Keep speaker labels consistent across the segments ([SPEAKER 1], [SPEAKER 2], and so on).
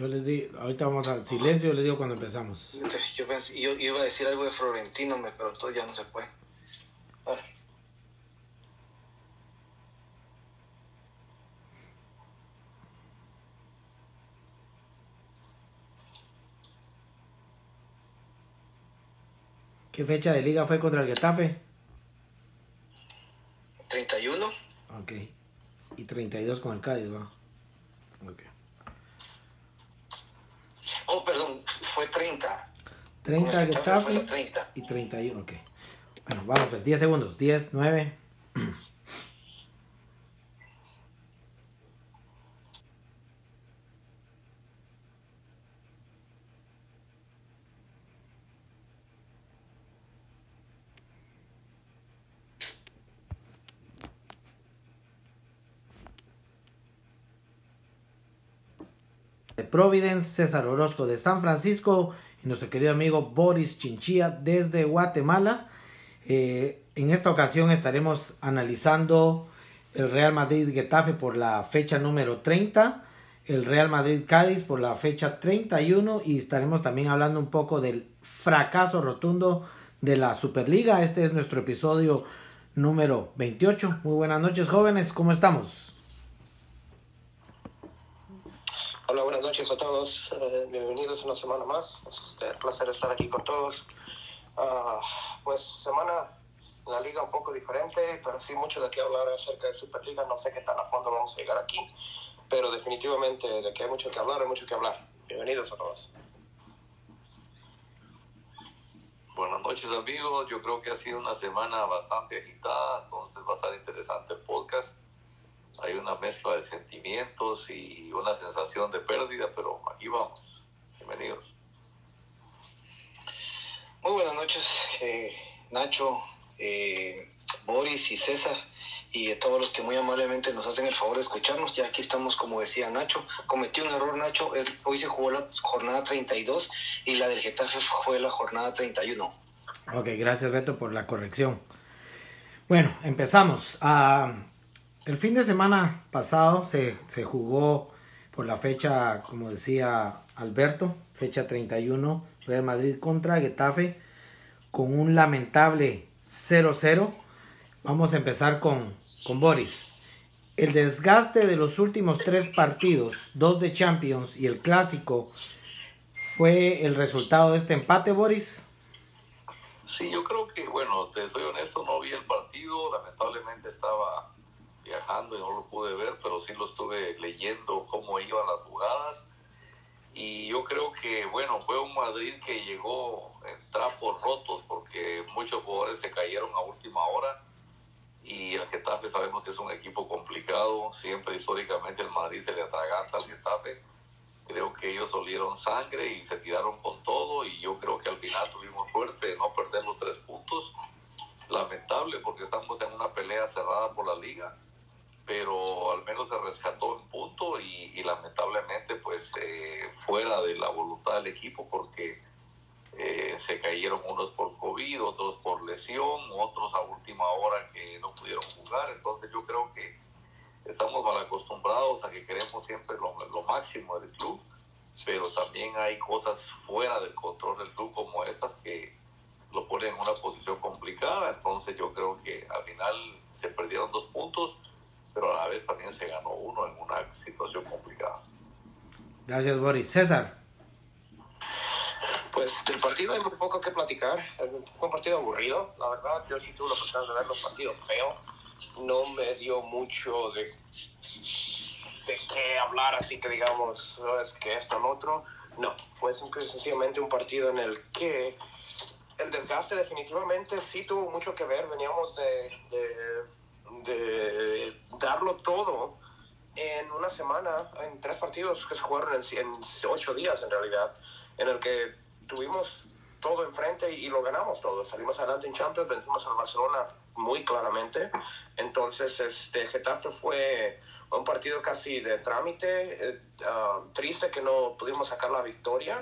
[SPEAKER 1] Yo les digo, ahorita vamos al silencio, yo les digo cuando empezamos.
[SPEAKER 2] Yo, yo, iba a decir algo de Florentino, pero todo ya no se puede. Vale.
[SPEAKER 1] ¿Qué fecha de liga fue contra el Getafe?
[SPEAKER 2] 31.
[SPEAKER 1] Ok. Y 32 con el Cádiz, ¿va? Ok.
[SPEAKER 2] Oh, perdón, fue 30.
[SPEAKER 1] 30 Getafe 30. y 31, ok. Bueno, vamos pues, 10 segundos. 10, 9. Providence, César Orozco de San Francisco y nuestro querido amigo Boris Chinchilla desde Guatemala. Eh, en esta ocasión estaremos analizando el Real Madrid Getafe por la fecha número 30, el Real Madrid Cádiz por la fecha 31 y estaremos también hablando un poco del fracaso rotundo de la Superliga. Este es nuestro episodio número 28. Muy buenas noches jóvenes, ¿cómo estamos?
[SPEAKER 2] Hola, buenas noches a todos. Eh, bienvenidos una semana más. Es un placer estar aquí con todos. Uh, pues semana en la liga un poco diferente, pero sí mucho de qué hablar acerca de Superliga. No sé qué tan a fondo vamos a llegar aquí, pero definitivamente de que hay mucho que hablar, hay mucho que hablar. Bienvenidos a todos.
[SPEAKER 3] Buenas noches amigos, yo creo que ha sido una semana bastante agitada, entonces va a estar interesante el podcast hay una mezcla de sentimientos y una sensación de pérdida, pero aquí vamos. Bienvenidos.
[SPEAKER 2] Muy buenas noches, eh, Nacho, eh, Boris y César y todos los que muy amablemente nos hacen el favor de escucharnos. Ya aquí estamos, como decía Nacho, cometió un error Nacho, hoy se jugó la jornada 32 y la del Getafe fue la jornada 31.
[SPEAKER 1] Ok, gracias Beto por la corrección. Bueno, empezamos. a el fin de semana pasado se, jugó por la fecha, como decía Alberto, fecha 31, Real Madrid contra Getafe, con un lamentable 0-0. Vamos a empezar con, con Boris. El desgaste de los últimos tres partidos, dos de Champions y el clásico, ¿fue el resultado de este empate, Boris?
[SPEAKER 3] Sí, yo creo que, bueno, te soy honesto, no vi el partido, lamentablemente estaba viajando y no lo pude ver, pero sí lo estuve leyendo cómo iban las jugadas. Y yo creo que, bueno, fue un Madrid que llegó en trapos rotos porque muchos jugadores se cayeron a última hora. Y el Getafe sabemos que es un equipo complicado. Siempre históricamente el Madrid se le atraganta al Getafe. Creo que ellos olieron sangre y se tiraron con todo. Y yo creo que al final tuvimos suerte de no perder los tres puntos. Lamentable porque estamos en una pelea cerrada por la liga pero al menos se rescató en punto y, lamentablemente pues eh, fuera de la voluntad del equipo porque eh, se cayeron unos por COVID, otros por lesión, otros a última hora que no pudieron jugar, entonces yo creo que estamos mal acostumbrados a que queremos siempre lo, lo máximo del club, pero también hay cosas fuera del control del club como estas que lo ponen en una posición complicada, entonces yo creo que al final se perdieron dos puntos pero a la vez también se ganó uno en una situación complicada.
[SPEAKER 1] Gracias, Boris. César.
[SPEAKER 2] Pues del partido hay muy poco que platicar. Fue un partido aburrido, la verdad. Yo sí tuve la oportunidad de ver los partidos feos. No me dio mucho de, de qué hablar, así que digamos, es que esto o lo otro. No, fue sencillamente un partido en el que el desgaste definitivamente sí tuvo mucho que ver. Veníamos de de darlo todo en una semana, en tres partidos que se jugaron en, ocho días en realidad, en el que tuvimos todo enfrente y, lo ganamos todo. Salimos adelante en Champions, vencimos al Barcelona muy claramente. Entonces, este Getafe fue un partido casi de trámite. Eh, ah, triste que no pudimos sacar la victoria,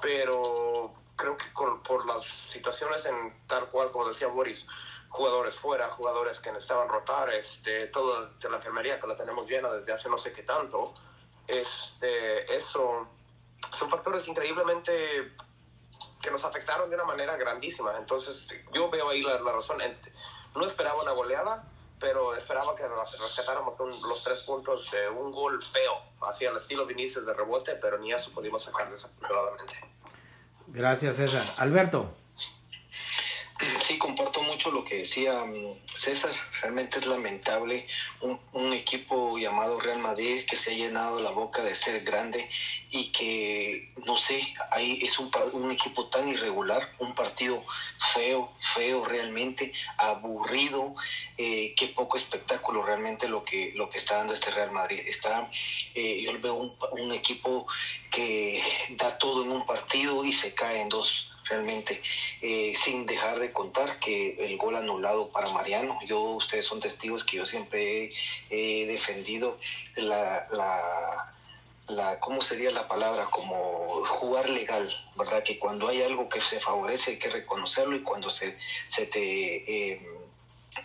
[SPEAKER 2] pero creo que por las situaciones en tal cual, como decía Boris, jugadores fuera, jugadores que necesitaban rotar, este, todo de la enfermería que la tenemos llena desde hace no sé qué tanto, este, eso son factores increíblemente que nos afectaron de una manera grandísima. Entonces, yo veo ahí la, razón. No esperaba una goleada, pero esperaba que rescatáramos los tres puntos de un gol feo, hacia el estilo Vinicius de rebote, pero ni eso pudimos sacar desafortunadamente.
[SPEAKER 1] Gracias, César. Alberto.
[SPEAKER 4] Sí, comparto mucho lo que decía mm, César. Realmente es lamentable un, equipo llamado Real Madrid que se ha llenado la boca de ser grande y que, no sé, ahí es un, un equipo tan irregular, un partido feo, feo realmente, aburrido, eh, qué poco espectáculo realmente lo que, lo que está dando este Real Madrid. Está, eh, yo veo un equipo que da todo en un partido y se cae en dos realmente, eh, sin dejar de contar que el gol anulado para Mariano, yo, ustedes son testigos que yo siempre he, defendido la, la, la, ¿cómo sería la palabra? Como jugar legal, ¿verdad? Que cuando hay algo que se favorece hay que reconocerlo y cuando se, se te... Eh,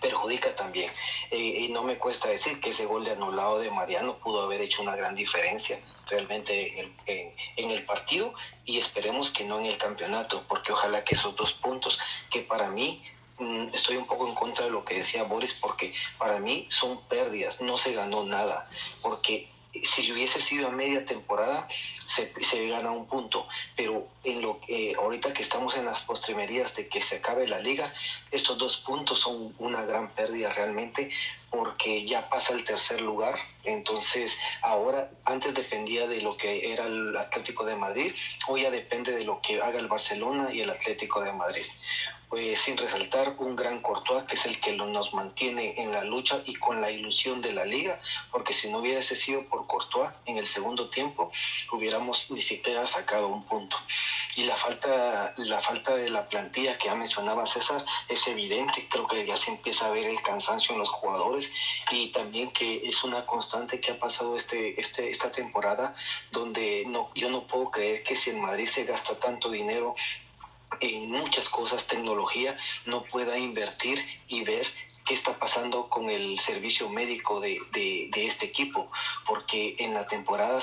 [SPEAKER 4] perjudica también. Eh, y no me cuesta decir que ese gol de anulado de Mariano pudo haber hecho una gran diferencia realmente en el, en, el partido y esperemos que no en el campeonato, porque ojalá que esos dos puntos que para mí mm, estoy un poco en contra de lo que decía Boris porque para mí son pérdidas, no se ganó nada, porque si hubiese sido a media temporada, se, se gana un punto. Pero en lo que ahorita que estamos en las postrimerías de que se acabe la liga, estos dos puntos son una gran pérdida realmente porque ya pasa el tercer lugar. Entonces, ahora, antes dependía de lo que era el Atlético de Madrid, hoy ya depende de lo que haga el Barcelona y el Atlético de Madrid. Pues, sin resaltar un gran Courtois, que es el que nos mantiene en la lucha y con la ilusión de la liga, porque si no hubiese sido por Courtois en el segundo tiempo, hubiéramos ni siquiera sacado un punto. Y la falta, la falta de la plantilla que ya mencionaba César es evidente, creo que ya se empieza a ver el cansancio en los jugadores y también que es una constante que ha pasado este, este, esta temporada, donde no, yo no puedo creer que si en Madrid se gasta tanto dinero en muchas cosas, tecnología, no pueda invertir y ver qué está pasando con el servicio médico de, de, este equipo, porque en la temporada,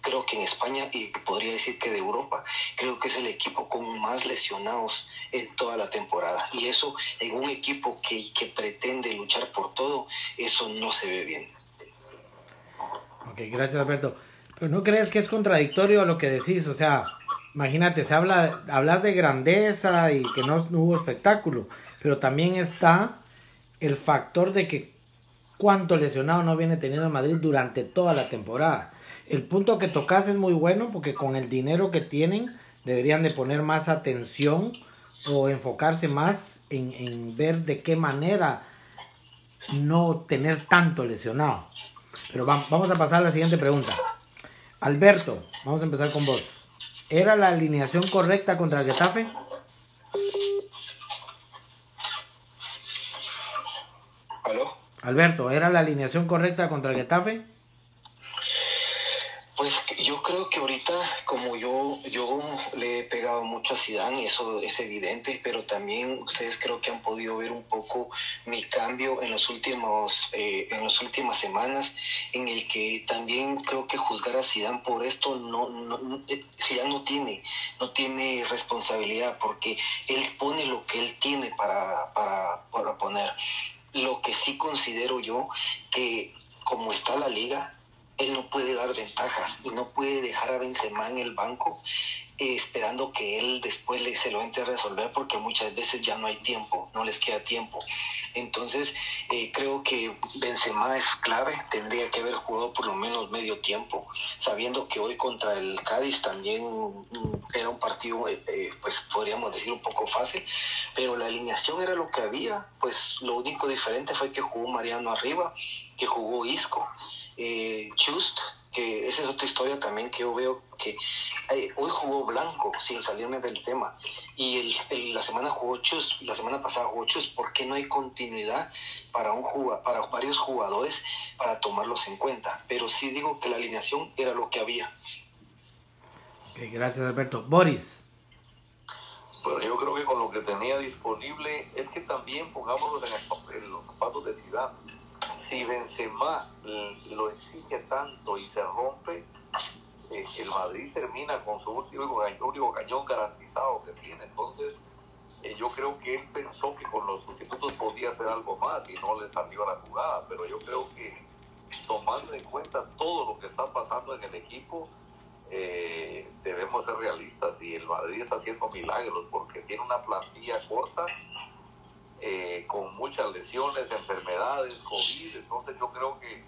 [SPEAKER 4] creo que en España, y podría decir que de Europa, creo que es el equipo con más lesionados en toda la temporada. Y eso en un equipo que, que pretende luchar por todo, eso no se ve bien.
[SPEAKER 1] Ok, gracias Alberto. Pero ¿no crees que es contradictorio lo que decís? O sea, imagínate, se habla, hablas de grandeza y que no, hubo espectáculo, pero también está el factor de que cuánto lesionado no viene teniendo Madrid durante toda la temporada. El punto que tocas es muy bueno porque con el dinero que tienen deberían de poner más atención o enfocarse más en, en ver de qué manera no tener tanto lesionado. Pero vamos a pasar a la siguiente pregunta. Alberto, vamos a empezar con vos. ¿Era la alineación correcta contra el Getafe?
[SPEAKER 4] ¿Aló?
[SPEAKER 1] Alberto, ¿era la alineación correcta contra el Getafe?
[SPEAKER 4] Pues yo creo que ahorita, como yo, yo le he pegado mucho a Zidane, eso es evidente, pero también ustedes creo que han podido ver un poco mi cambio en los últimos, eh, en las últimas semanas, en el que también creo que juzgar a Zidane por esto no, no eh, Zidane no tiene, no tiene responsabilidad porque él pone lo que él tiene para, para, para poner. Lo que sí considero yo que como está la liga, él no puede dar ventajas y no puede dejar a Benzema en el banco esperando que él después le, se lo entre a resolver porque muchas veces ya no hay tiempo, no les queda tiempo. Entonces eh, creo que Benzema es clave, tendría que haber jugado por lo menos medio tiempo, sabiendo que hoy contra el Cádiz también mm, era un partido, eh, pues podríamos decir un poco fácil, pero la alineación era lo que había, pues lo único diferente fue que jugó Mariano arriba, que jugó Isco eh, Just, que esa es otra historia también que yo veo que eh, hoy jugó Blanco, sin salirme del tema, y el, la semana jugó Chus, la semana pasada jugó Chus, ¿por qué no hay continuidad para, un para varios jugadores para tomarlos en cuenta? Pero sí digo que la alineación era lo que había.
[SPEAKER 1] gracias Alberto. Boris.
[SPEAKER 3] Bueno, yo creo que con lo que tenía disponible es que también pongámonos en, en los zapatos de Zidane si Benzema lo exige tanto y se rompe, eh, el Madrid termina con su último, cañón garantizado que tiene. Entonces, eh, yo creo que él pensó que con los sustitutos podía hacer algo más y no le salió la jugada, pero yo creo que tomando en cuenta todo lo que está pasando en el equipo, eh, debemos ser realistas y el Madrid está haciendo milagros porque tiene una plantilla corta eh, con muchas lesiones, enfermedades, COVID, entonces yo creo que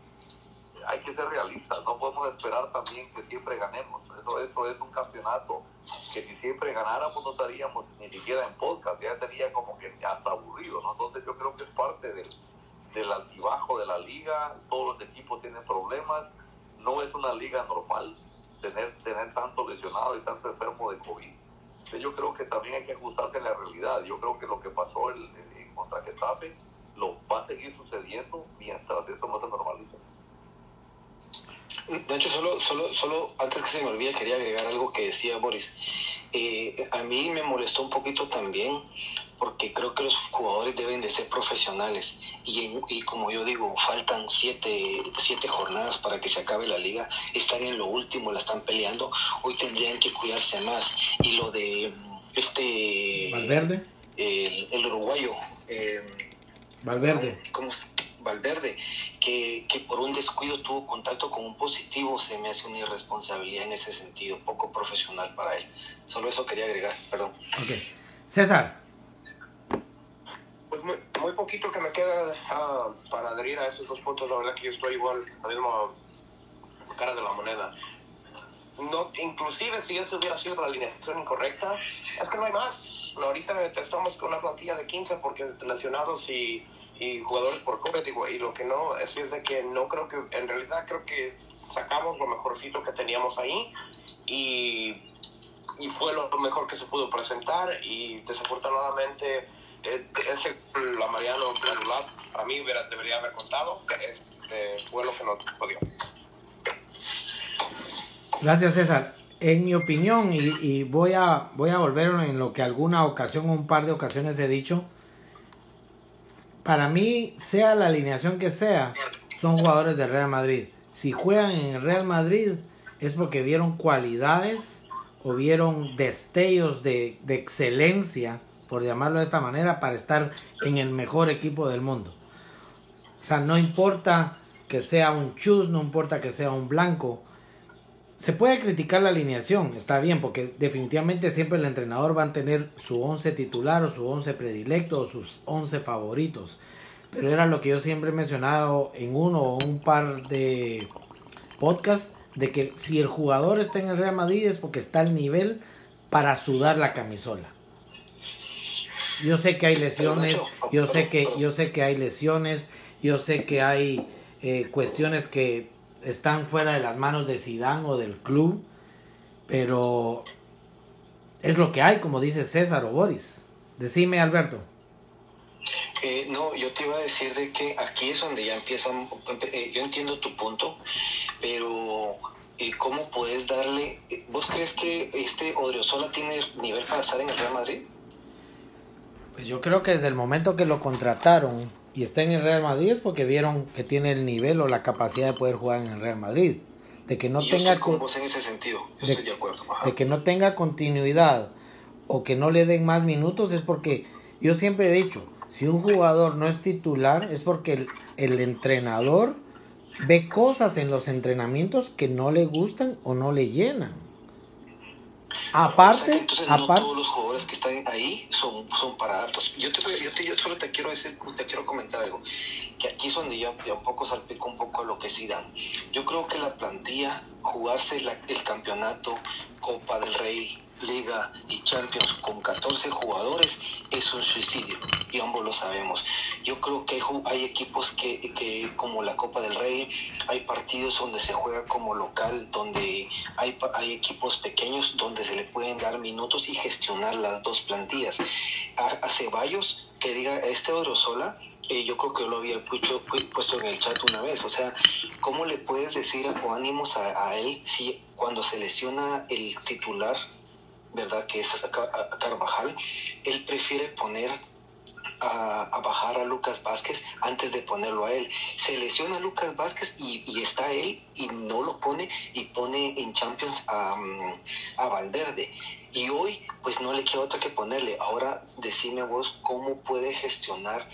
[SPEAKER 3] hay que ser realistas, no podemos esperar también que siempre ganemos, eso, eso es un campeonato que si siempre ganáramos no estaríamos ni siquiera en podcast, ya sería como que hasta aburrido, ¿no? entonces yo creo que es parte del, del altibajo de la liga, todos los equipos tienen problemas, no es una liga normal tener, tener tanto lesionado y tanto enfermo de COVID. yo creo que también hay que ajustarse a la realidad. Yo creo que lo que pasó el, contra Getafe lo va a seguir sucediendo mientras esto no se normalice.
[SPEAKER 4] De hecho, solo, solo, solo antes que se me olvide, quería agregar algo que decía Boris. Eh, a mí me molestó un poquito también porque creo que los jugadores deben de ser profesionales y, y como yo digo, faltan siete, siete jornadas para que se acabe la liga, están en lo último, la están peleando, hoy tendrían que cuidarse más y lo de este...
[SPEAKER 1] Valverde.
[SPEAKER 4] El, el uruguayo. Eh,
[SPEAKER 1] Valverde.
[SPEAKER 4] ¿Cómo Valverde, que, que por un descuido tuvo contacto con un positivo, se me hace una irresponsabilidad en ese sentido, poco profesional para él. Solo eso quería agregar, perdón.
[SPEAKER 1] Ok. César.
[SPEAKER 2] Pues muy, muy poquito que me queda uh, para adherir a esos dos puntos. La verdad que yo estoy igual, la misma cara de la moneda. No, inclusive si eso hubiera sido la alineación incorrecta, es que no hay más. Ahorita estamos con una plantilla de 15 porque lesionados y, y jugadores por COVID y, y, lo que no es, es de que no creo que, en realidad creo que sacamos lo mejorcito que teníamos ahí y, y fue lo mejor que se pudo presentar y desafortunadamente eh, ese la Mariano para mí debería haber contado, este, fue lo que nos jodió.
[SPEAKER 1] Gracias, César. En mi opinión, y, voy, a, a volver en lo que alguna ocasión un par de ocasiones he dicho, para mí, sea la alineación que sea, son jugadores del Real Madrid. Si juegan en el Real Madrid es porque vieron cualidades o vieron destellos de, de excelencia, por llamarlo de esta manera, para estar en el mejor equipo del mundo. O sea, no importa que sea un chus, no importa que sea un blanco, se puede criticar la alineación, está bien, porque definitivamente siempre el entrenador va a tener su 11 titular o su 11 predilecto o sus 11 favoritos. Pero era lo que yo siempre he mencionado en uno o un par de podcasts, de que si el jugador está en el Real Madrid es porque está al nivel para sudar la camisola. Yo sé que hay lesiones, yo sé que, yo sé que hay lesiones, yo sé que hay eh, cuestiones que están fuera de las manos de Sidán o del club, pero es lo que hay, como dice César o Boris. Decime, Alberto.
[SPEAKER 4] Eh, no, yo te iba a decir de que aquí es donde ya empiezan, eh, yo entiendo tu punto, pero eh, ¿cómo puedes darle, eh, vos crees que este Odriozola tiene nivel para estar en el Real Madrid?
[SPEAKER 1] Pues yo creo que desde el momento que lo contrataron y está en el Real Madrid es porque vieron que tiene el nivel o la capacidad de poder jugar en el Real Madrid. De que no tenga
[SPEAKER 4] con vos en ese sentido,
[SPEAKER 1] de,
[SPEAKER 4] estoy de acuerdo. Ajá.
[SPEAKER 1] de que no tenga continuidad o que no le den más minutos es porque yo siempre he dicho, si un jugador no es titular es porque el, el entrenador ve cosas en los entrenamientos que no le gustan o no le llenan. Aparte,
[SPEAKER 4] entonces
[SPEAKER 1] aparte,
[SPEAKER 4] no todos los jugadores que están ahí son, son para altos. Yo, te, yo, te, yo solo te quiero decir, te quiero comentar algo, que aquí es donde ya, ya un poco salpico un poco lo que sí dan. Yo creo que la plantilla, jugarse la, el campeonato, Copa del Rey, Liga y Champions con 14 jugadores es un suicidio y ambos lo sabemos. Yo creo que hay, equipos que, que, como la Copa del Rey, hay partidos donde se juega como local, donde hay, hay equipos pequeños donde se le pueden dar minutos y gestionar las dos plantillas. A, Ceballos, que diga, este Orosola, eh, yo creo que lo había puesto, puesto en el chat una vez, o sea, ¿cómo le puedes decir o ánimos a él si cuando se lesiona el titular ¿verdad? Que es a Carvajal, él prefiere poner a, bajar a Lucas Vázquez antes de ponerlo a él. Se lesiona a Lucas Vázquez y, está él y no lo pone y pone en Champions a, a Valverde. Y hoy pues no le queda otra que ponerle. Ahora decime vos cómo puede gestionar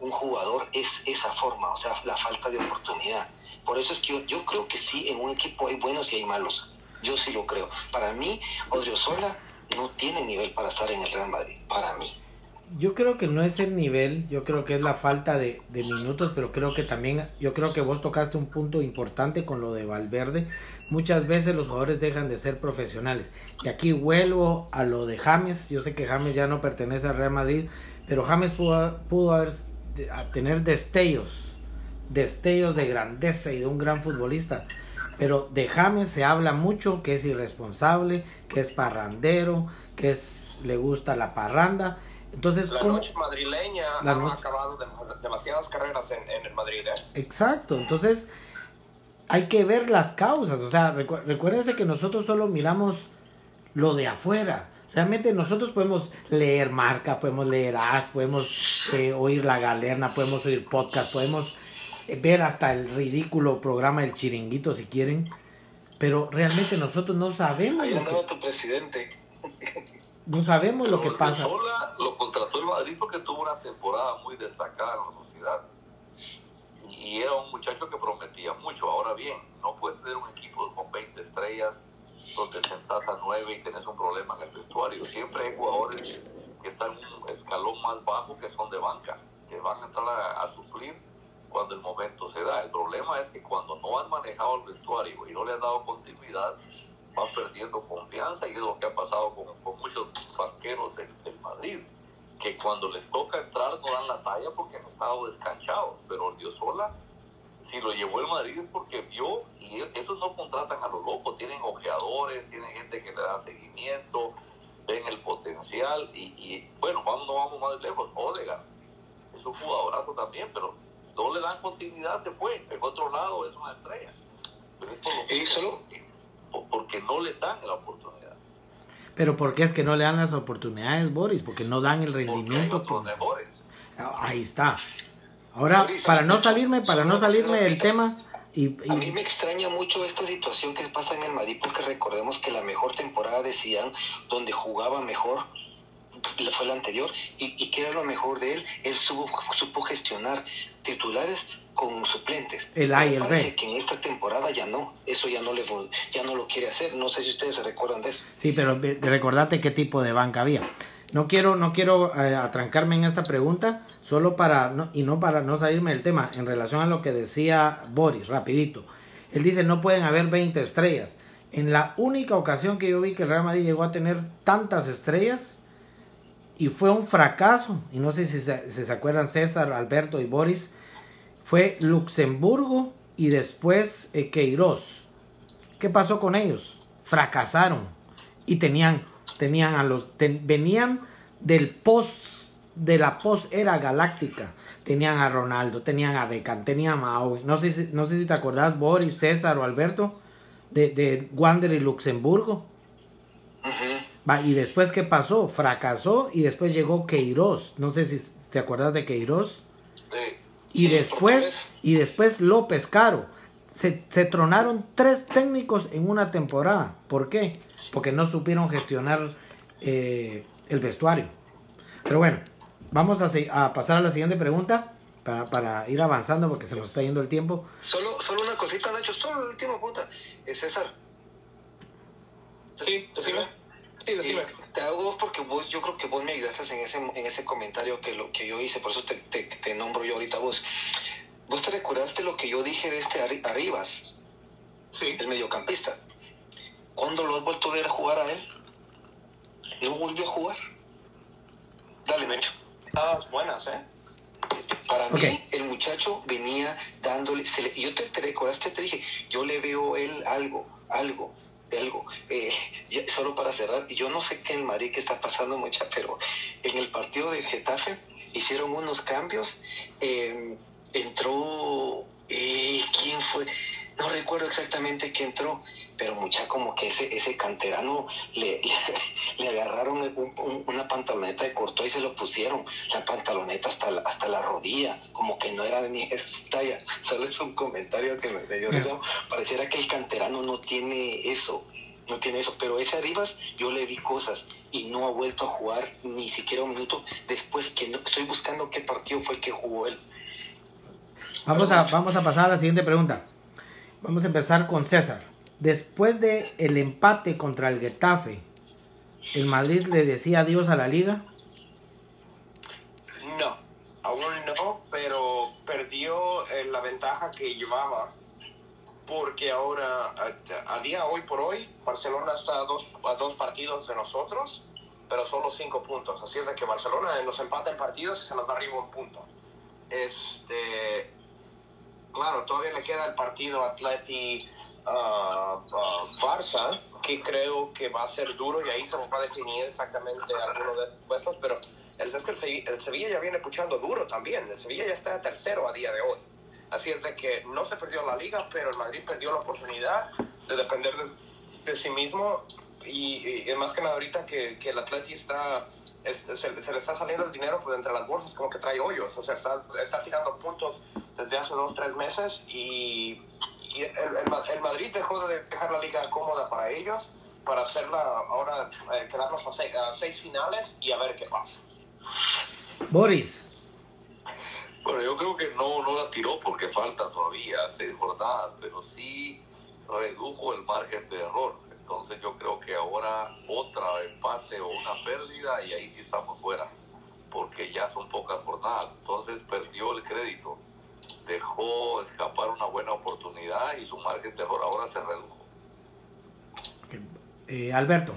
[SPEAKER 4] un jugador es esa forma, o sea, la falta de oportunidad. Por eso es que yo, yo creo que sí, en un equipo hay buenos y hay malos. Yo sí lo creo. Para mí, Odriozola no tiene nivel para estar en el Real Madrid, para mí.
[SPEAKER 1] Yo creo que no es el nivel, yo creo que es la falta de, minutos, pero creo que también, yo creo que vos tocaste un punto importante con lo de Valverde. Muchas veces los jugadores dejan de ser profesionales. Y aquí vuelvo a lo de James. Yo sé que James ya no pertenece al Real Madrid, pero James pudo, pudo haber, tener destellos, destellos de grandeza y de un gran futbolista. Pero de James se habla mucho que es irresponsable, que es parrandero, que es le gusta la parranda. Entonces,
[SPEAKER 2] la noche madrileña ha acabado demasiadas carreras en, el Madrid. ¿eh?
[SPEAKER 1] Exacto, entonces hay que ver las causas. O sea, recuérdense que nosotros solo miramos lo de afuera. Realmente nosotros podemos leer marca, podemos leer as, podemos eh, oír la galerna, podemos oír podcast, podemos ver hasta el ridículo programa del chiringuito si quieren, pero realmente nosotros no sabemos.
[SPEAKER 4] Ahí tu presidente.
[SPEAKER 1] No sabemos lo que pasa.
[SPEAKER 3] Sola lo contrató el Madrid porque tuvo una temporada muy destacada en la sociedad. Y era un muchacho que prometía mucho. Ahora bien, no puedes tener un equipo con 20 estrellas donde sentás a 9 y tenés un problema en el vestuario. Siempre hay jugadores que están en un escalón más bajo que son de banca, que van a entrar a, a suplir cuando el momento se da. El problema es que cuando no han manejado el vestuario y no le han dado continuidad, van perdiendo confianza y es lo que ha pasado con, muchos banqueros del, Madrid, que cuando les toca entrar no dan la talla porque han estado descanchados, pero sola si lo llevó el Madrid es porque vio, y esos no contratan a los locos, tienen ojeadores, tienen gente que le da seguimiento, ven el potencial, y, bueno, vamos, no vamos más lejos, Odegaard es un jugadorazo también, pero no le dan continuidad, se fue. El otro lado es una estrella.
[SPEAKER 4] ¿Y solo?
[SPEAKER 3] Porque, no le dan la oportunidad.
[SPEAKER 1] Pero ¿por qué es que no le dan las oportunidades, Boris? Porque no dan el rendimiento. Ah, ahí está. Ahora, para no salirme, para no salirme del tema... Y,
[SPEAKER 4] A mí me extraña mucho esta situación que pasa en el Madrid porque recordemos que la mejor temporada de Zidane, donde jugaba mejor, fue la anterior y, y que era lo mejor de él, él supo, supo gestionar titulares con suplentes.
[SPEAKER 1] El A y el B.
[SPEAKER 4] que en esta temporada ya no, eso ya no le ya no lo quiere hacer. No sé si ustedes se recuerdan de eso.
[SPEAKER 1] Sí, pero recordate qué tipo de banca había. No quiero no quiero eh, atrancarme en esta pregunta, solo para no, y no para no salirme del tema en relación a lo que decía Boris, rapidito. Él dice, "No pueden haber 20 estrellas." En la única ocasión que yo vi que el Real Madrid llegó a tener tantas estrellas y fue un fracaso, y no sé si se, se, acuerdan César, Alberto y Boris, fue Luxemburgo y después eh, Queiroz. ¿Qué pasó con ellos? Fracasaron y tenían, tenían a los, venían del post, de la post era galáctica. Tenían a Ronaldo, tenían a Beckham, tenían a Maui. No sé, si, no sé si te acordás, Boris, César o Alberto, de, de Wander y Luxemburgo. Va, y después, ¿qué pasó? Fracasó y después llegó Queiroz. No sé si te acuerdas de Queiroz. Sí. Y después, y después López Caro. Se, se, tronaron tres técnicos en una temporada. ¿Por qué? Porque no supieron gestionar eh, el vestuario. Pero bueno, vamos a, a, pasar a la siguiente pregunta para, para, ir avanzando porque se nos está yendo el tiempo.
[SPEAKER 4] Solo, solo una cosita, Nacho, solo la última punta. Eh, César.
[SPEAKER 2] Sí, decime. Sí, decime.
[SPEAKER 4] te hago porque vos, yo creo que vos me ayudaste en ese, en ese comentario que, lo, que yo hice, por eso te, te, nombro yo ahorita vos. ¿Vos te recordaste lo que yo dije de este Arribas?
[SPEAKER 2] Sí.
[SPEAKER 4] El mediocampista. ¿Cuándo lo has vuelto a ver a jugar a él? ¿No volvió a jugar? Dale, Mecho.
[SPEAKER 2] Todas buenas, ¿eh?
[SPEAKER 4] Para mí, el muchacho venía dándole. Se le, yo te, te recordás que te dije, yo le veo él algo, algo algo. Eh, solo para cerrar, yo no sé qué en Madrid que está pasando mucha, pero en el partido de Getafe hicieron unos cambios. Em, entró, eh, ¿quién fue? No recuerdo exactamente quién entró, pero mucha como que ese, ese canterano le, le, agarraron una pantaloneta de corto y se lo pusieron, la pantaloneta hasta la, hasta la rodilla, como que no era de ni esa talla. Solo es un comentario que me, dio risa. Pareciera que el canterano no tiene eso, no tiene eso. Pero ese Arribas yo le vi cosas y no ha vuelto a jugar ni siquiera un minuto después que no, estoy buscando qué partido fue el que jugó él.
[SPEAKER 1] Vamos a, vamos a pasar a la siguiente pregunta. Vamos a empezar con César. Después de el empate contra el Getafe, ¿el Madrid le decía adiós a la liga?
[SPEAKER 2] No, aún no, pero perdió eh, la ventaja que llevaba porque ahora, a, día hoy por hoy, Barcelona está a dos, a dos partidos de nosotros, pero solo cinco puntos. Así es de que Barcelona nos empata en partidos y se nos da arriba un punto. Este, claro, todavía le queda el partido Atleti uh, Barça, que creo que va a ser duro y ahí se va a definir exactamente algunos de puestos, pero el, es que el, Sevilla ya viene puchando duro también. El Sevilla ya está tercero a día de hoy. Así es de que no se perdió la liga, pero el Madrid perdió la oportunidad de depender de, sí mismo y, y, más que nada ahorita que, que el Atleti está se, le está saliendo el dinero pues, entre las bolsas como que trae hoyos, o sea, está tirando puntos desde hace dos, tres meses y, y el, el, Madrid dejó de dejar la liga cómoda para ellos para hacerla ahora, eh, quedarnos a seis, a seis finales y a ver qué pasa.
[SPEAKER 1] Boris.
[SPEAKER 3] Bueno, yo creo que no, no la tiró porque falta todavía seis jornadas, pero sí redujo el margen de error. Entonces yo creo que ahora otra empate o una pérdida y ahí sí estamos fuera, porque ya son pocas jornadas. Entonces perdió el crédito, dejó escapar una buena oportunidad y su margen de error ahora se redujo.
[SPEAKER 1] Eh, Alberto.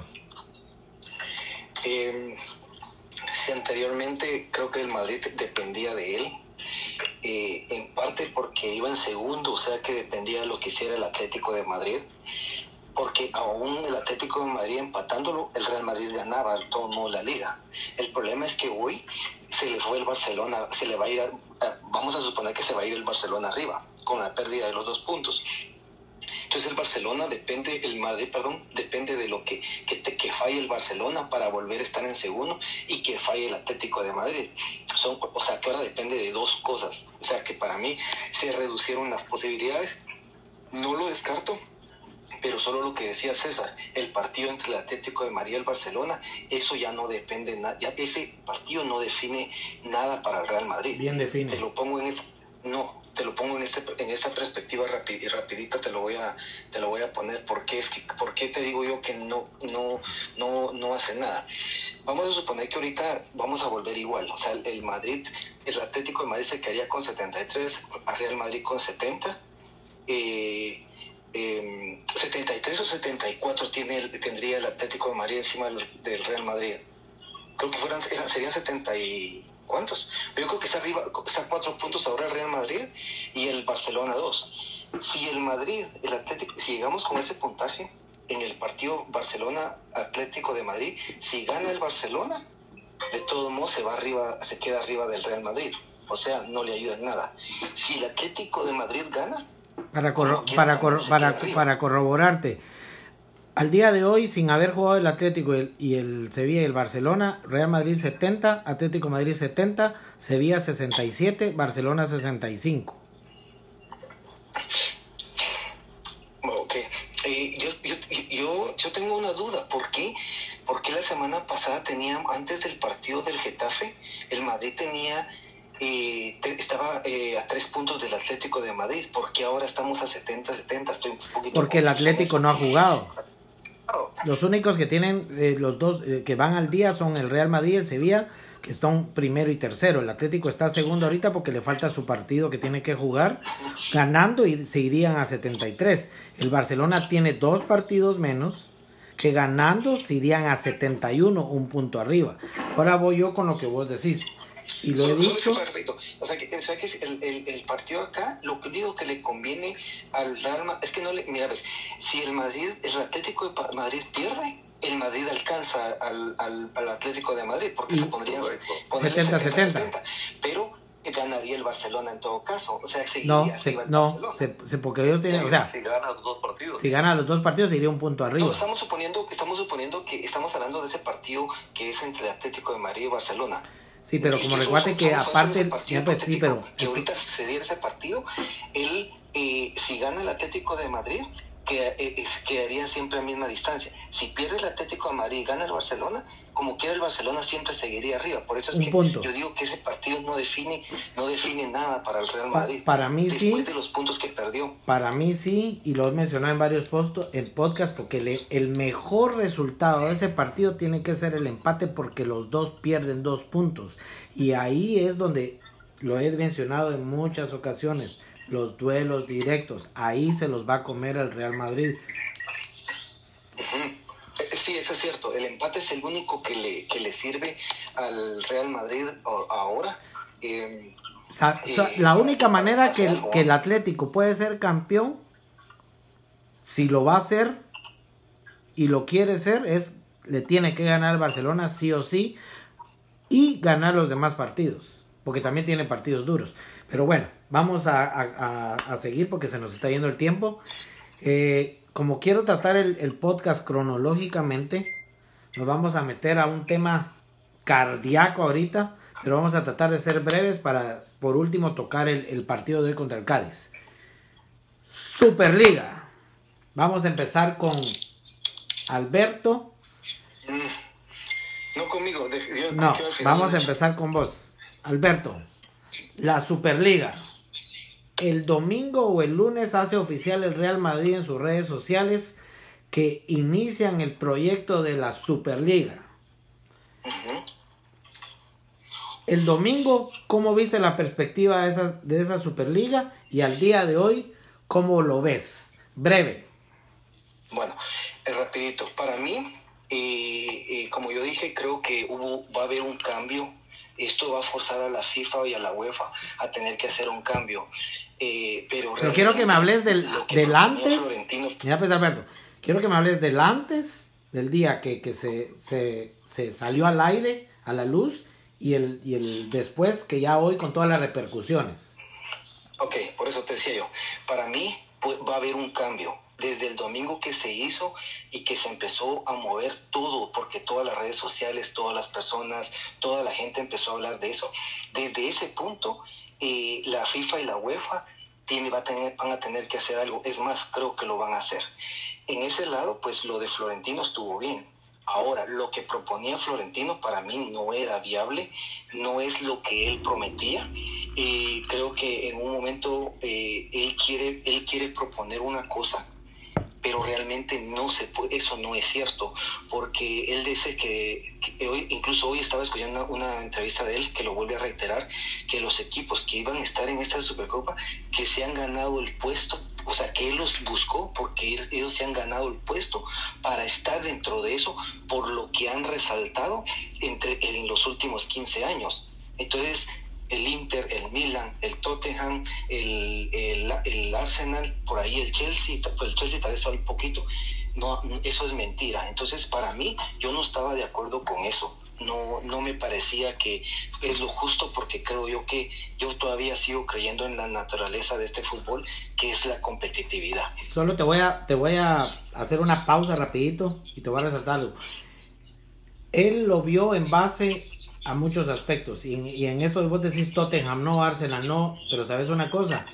[SPEAKER 4] Eh, si anteriormente creo que el Madrid dependía de él, eh, en parte porque iba en segundo, o sea que dependía de lo que hiciera el Atlético de Madrid porque aún el Atlético de Madrid empatándolo, el Real Madrid ganaba todo la liga. El problema es que hoy se le fue el Barcelona, se le va a ir, vamos a suponer que se va a ir el Barcelona arriba, con la pérdida de los dos puntos. Entonces el Barcelona depende, el Madrid, perdón, depende de lo que, que, que falle el Barcelona para volver a estar en segundo y que falle el Atlético de Madrid. Son, o sea, que ahora depende de dos cosas. O sea, que para mí se reducieron las posibilidades. No lo descarto, pero solo lo que decía César, el partido entre el Atlético de María y el Barcelona, eso ya no depende, ya ese partido no define nada para el Real Madrid.
[SPEAKER 1] Bien define.
[SPEAKER 4] Te lo pongo en no, te lo pongo en este en esta perspectiva rapid, y rapidito te lo voy a te lo voy a poner porque es que por qué te digo yo que no no no no hace nada. Vamos a suponer que ahorita vamos a volver igual, o sea, el Madrid, el Atlético de Madrid se quedaría con 73, a Real Madrid con 70. Eh, 73 em, o 74 tiene tendría el Atlético de Madrid encima del, Real Madrid. Creo que fueran, serían 70 y cuántos. Pero yo creo que está arriba, está cuatro puntos ahora el Real Madrid y el Barcelona dos. Si el Madrid, el Atlético, si llegamos con ese puntaje en el partido Barcelona Atlético de Madrid, si gana el Barcelona, de todo modo se va arriba, se queda arriba del Real Madrid. O sea, no le ayuda en nada. Si el Atlético de Madrid gana,
[SPEAKER 1] para, para, para, para, corroborarte, al día de hoy, sin haber jugado el Atlético y el, Sevilla y el Barcelona, Real Madrid 70, Atlético Madrid 70, Sevilla 67, Barcelona 65.
[SPEAKER 4] Ok, eh, yo, yo, yo, yo, tengo una duda, ¿por qué? Porque la semana pasada tenía, antes del partido del Getafe, el Madrid tenía y estaba eh, a tres puntos del Atlético de Madrid. porque ahora estamos a 70-70? Estoy un poquito
[SPEAKER 1] Porque el Atlético no ha jugado. Los únicos que tienen eh, los dos eh, que van al día son el Real Madrid y el Sevilla, que están primero y tercero. El Atlético está segundo ahorita porque le falta su partido que tiene que jugar, ganando y se irían a 73. El Barcelona tiene dos partidos menos, que ganando se irían a 71, un punto arriba. Ahora voy yo con lo que vos decís. Y lo he dicho.
[SPEAKER 4] O sea, que, o sea que el, el, el, partido acá, lo único que le conviene al Real Madrid, es que no le. Mira, ves, si el Madrid, el Atlético de Madrid pierde, el Madrid alcanza al, al, al Atlético de Madrid, porque se pondrían
[SPEAKER 1] 70-70.
[SPEAKER 4] Pero ganaría el Barcelona en todo caso. O sea, seguiría
[SPEAKER 1] No, se,
[SPEAKER 4] el
[SPEAKER 1] no,
[SPEAKER 4] Barcelona.
[SPEAKER 1] se, se- porque ellos tienen, o sea,
[SPEAKER 3] si ganas los dos partidos.
[SPEAKER 1] si gana los dos partidos iría un punto
[SPEAKER 4] No,
[SPEAKER 1] arriba.
[SPEAKER 4] estamos suponiendo, estamos suponiendo que estamos hablando de ese partido que es entre el Atlético de Madrid y Barcelona.
[SPEAKER 1] Sí, pero como recuerde que aparte,
[SPEAKER 4] partido
[SPEAKER 1] pues, sí, pero
[SPEAKER 4] que ahorita se diera ese partido, él, eh, si gana el Atlético de Madrid, que, eh, quedaría siempre a misma distancia. Si pierde el Atlético de Madrid y gana el Barcelona, como quiera el Barcelona siempre seguiría arriba. Por eso es
[SPEAKER 1] Un
[SPEAKER 4] que
[SPEAKER 1] punto.
[SPEAKER 4] yo digo que ese partido no define, no define nada para el Real
[SPEAKER 1] Pa-
[SPEAKER 4] Madrid.
[SPEAKER 1] para mí sí.
[SPEAKER 4] Después de los puntos que perdió.
[SPEAKER 1] Para mí sí, y lo he mencionado en varios postos, en podcast, porque le- el mejor resultado de ese partido tiene que ser el empate porque los dos pierden dos puntos. Y ahí es donde lo he mencionado en muchas ocasiones, los duelos directos, ahí se los va a comer el Real Madrid.
[SPEAKER 4] Eh, Sí, eso es cierto. El empate es el único que le, que le sirve al Real Madrid ahora. Eh, Y-
[SPEAKER 1] sa- la única manera que, el-
[SPEAKER 4] algo.
[SPEAKER 1] que el Atlético puede ser campeón, si lo va a hacer y lo quiere ser, es le tiene que ganar al Barcelona sí o sí y ganar los demás partidos, porque también tiene partidos duros. Pero bueno, vamos a, a- a- seguir porque se nos está yendo el tiempo. Eh, como quiero tratar el, el podcast cronológicamente, nos vamos a meter a un tema cardíaco ahorita, pero vamos a tratar de ser breves para, por último, tocar el, el partido de hoy contra el Cádiz. Superliga. Vamos a empezar con Alberto.
[SPEAKER 4] mm, no conmigo. de-
[SPEAKER 1] No, vamos a empezar con vos. Alberto, la Superliga. El domingo o el lunes hace oficial el Real Madrid en sus redes sociales que inician el proyecto de la Superliga. El domingo, ¿cómo viste la perspectiva de esa, de esa Superliga? Y al día de hoy, ¿cómo lo ves? Breve.
[SPEAKER 4] Bueno, eh, rapidito. Para mí, eh, eh, como yo dije, creo que hubo, va a haber un cambio. Esto va a forzar a la FIFA y a la UEFA a tener que hacer un cambio. Eh, pero
[SPEAKER 1] Pero quiero que me hables del, del antes. Mira, pues Alberto, quiero que me hables del antes, del día que, que se, se, se salió al aire, a la luz, y el, y el después, que ya hoy con todas las repercusiones.
[SPEAKER 4] Ok, por eso te decía yo. Para mí pues, va a haber un cambio. Desde el domingo que se hizo y que se empezó a mover todo, porque todas las redes sociales, todas las personas, toda la gente empezó a hablar de eso. Desde ese punto, eh, la FIFA y la UEFA tiene, va a tener, van a tener que hacer algo. Es más, creo que lo van a hacer. En ese lado, pues lo de Florentino estuvo bien. Ahora, lo que proponía Florentino para mí no era viable, no es lo que él prometía. Y creo que en un momento eh, él quiere él quiere proponer una cosa, pero realmente no se puede, eso no es cierto, porque él dice que, hoy, incluso hoy estaba escuchando una, entrevista de él que lo vuelve a reiterar, que los equipos que iban a estar en esta Supercopa, que se han ganado el puesto, o sea, que él los buscó porque ellos, ellos se han ganado el puesto para estar dentro de eso, por lo que han resaltado entre, en los últimos 15 años. Entonces, el Inter, el Milan, el Tottenham, el, el, el Arsenal, por ahí el Chelsea, el Chelsea tal vez un poquito, no, eso es mentira. Entonces, para mí, yo no estaba de acuerdo con eso. No, no me parecía que es lo justo porque creo yo que yo todavía sigo creyendo en la naturaleza de este fútbol, que es la competitividad.
[SPEAKER 1] Solo te voy a, te voy a hacer una pausa rapidito y te voy a resaltar algo. Él lo vio en base a muchos aspectos. Y, en- esto vos decís Tottenham no, Arsenal no, pero sabes una cosa,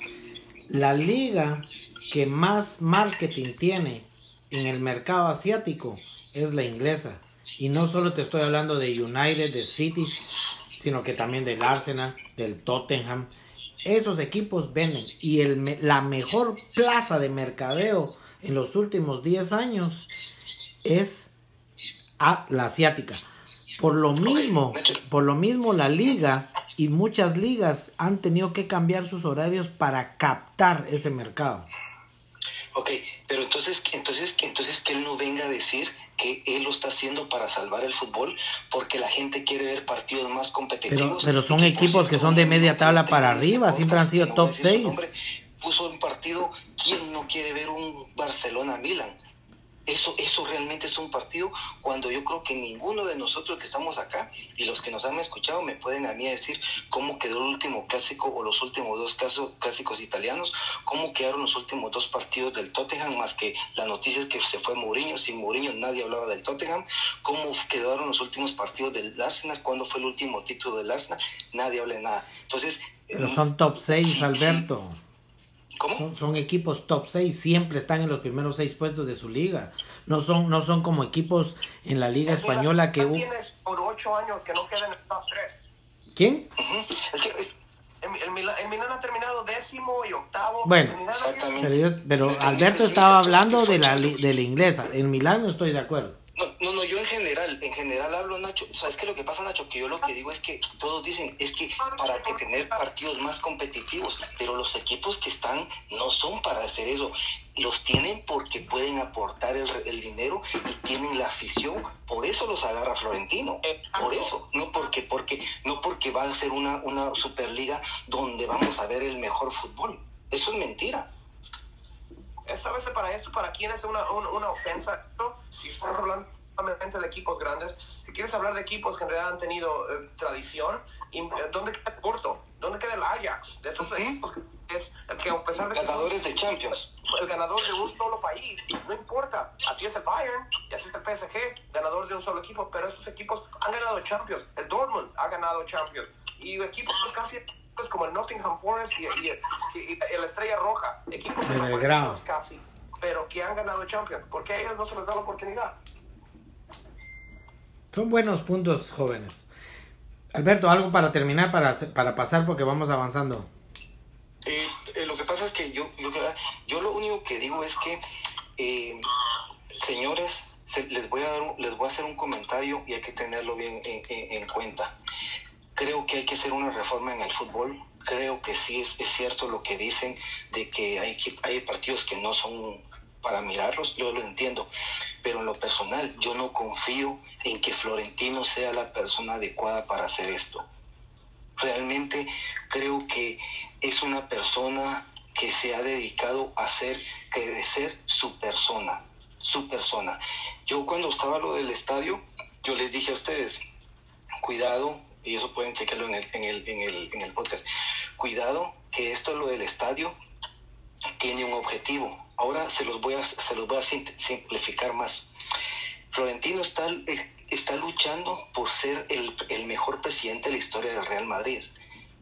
[SPEAKER 1] la liga que más marketing tiene en el mercado asiático es la inglesa. Y no solo te estoy hablando de United, de City, sino que también del Arsenal, del Tottenham. Esos equipos venden. Y el, la mejor plaza de mercadeo en los últimos 10 años es a la asiática. Por lo mismo, por lo mismo la liga y muchas ligas han tenido que cambiar sus horarios para captar ese mercado.
[SPEAKER 4] Ok, pero entonces, entonces, entonces que él no venga a decir que él lo está haciendo para salvar el fútbol porque la gente quiere ver partidos más
[SPEAKER 1] Pero,
[SPEAKER 4] competitivos.
[SPEAKER 1] pero son
[SPEAKER 4] Y por
[SPEAKER 1] equipos que son de media tabla para arriba, siempre han sido top
[SPEAKER 4] voy a decir su
[SPEAKER 1] 6.
[SPEAKER 4] nombre, Puso un partido, ¿quién no quiere ver un Barcelona-Milan? Eso, eso realmente es un partido cuando yo creo que ninguno de nosotros que estamos acá y los que nos han escuchado me pueden a mí decir cómo quedó el último clásico o los últimos dos casos, clásicos italianos, cómo quedaron los últimos dos partidos del Tottenham, más que la noticia es que se fue Mourinho, sin Mourinho nadie hablaba del Tottenham, cómo quedaron los últimos partidos del Arsenal, cuándo fue el último título del Arsenal, nadie habla de nada. Entonces...
[SPEAKER 1] Pero son top 6, Alberto.
[SPEAKER 4] ¿Cómo?
[SPEAKER 1] Son, equipos top 6, siempre están en los primeros 6 puestos de su liga. No son, no son como equipos en la liga española que...
[SPEAKER 2] Tienes por 8 años que no quedan en el top 3.
[SPEAKER 1] ¿Quién?
[SPEAKER 4] Es que
[SPEAKER 2] El, el, Milan, el Milan ha terminado décimo y octavo.
[SPEAKER 1] Bueno. Pero, yo- pero Alberto estaba hablando de la, de la inglesa. En Milán no estoy de acuerdo.
[SPEAKER 4] No, no, no, yo en general, en general hablo, Nacho. ¿Sabes qué lo que pasa, Nacho? Que yo lo que digo es que todos dicen, es que para que tener partidos más competitivos, pero los equipos que están no son para hacer eso. Los tienen porque pueden aportar el, el dinero y tienen la afición. Por eso los agarra Florentino. Por eso. No porque, porque, no porque va a ser una, una superliga donde vamos a ver el mejor fútbol. Eso es mentira.
[SPEAKER 2] Vez para esto, para quién es una, una, una ofensa. ¿no? Si estás hablando de equipos grandes, si quieres hablar de equipos que en realidad han tenido eh, tradición, y, eh, ¿dónde queda el Porto? ¿Dónde queda el Ajax? De esos equipos que es el que a pesar de que
[SPEAKER 4] Ganadores de Champions.
[SPEAKER 2] el ganador de un solo país, no importa, así es el Bayern y así es el PSG, ganador de un solo equipo, pero estos equipos han ganado Champions, el Dortmund ha ganado Champions y equipos casi pues, como el Nottingham Forest y, y- y- y el Estrella Roja, equipos desaparecidos casi, pero que han ganado Champions, ¿por qué a ellos no se les da la oportunidad?
[SPEAKER 1] Son buenos puntos, jóvenes. Alberto, algo para terminar, para, para pasar, porque vamos avanzando.
[SPEAKER 4] Eh, eh, lo que pasa es que yo, yo, yo lo único que digo es que, eh, señores, se- les, voy a dar un- les voy a hacer un comentario y hay que tenerlo bien en, en- en cuenta. Creo que hay que hacer una reforma en el fútbol. Creo que sí es, es cierto lo que dicen de que hay, hay partidos que no son para mirarlos, yo lo entiendo, pero en lo personal yo no confío en que Florentino sea la persona adecuada para hacer esto realmente creo que es una persona que se ha dedicado a hacer crecer su persona, su persona. Yo cuando estaba lo del estadio, yo les dije a ustedes, cuidado, y eso pueden checarlo en el, en el, en el, en el podcast, cuidado que esto lo del estadio tiene un objetivo. Ahora se los voy a, se los voy a sim- simplificar más. Florentino está, eh, está luchando por ser el, el mejor presidente de la historia del Real Madrid.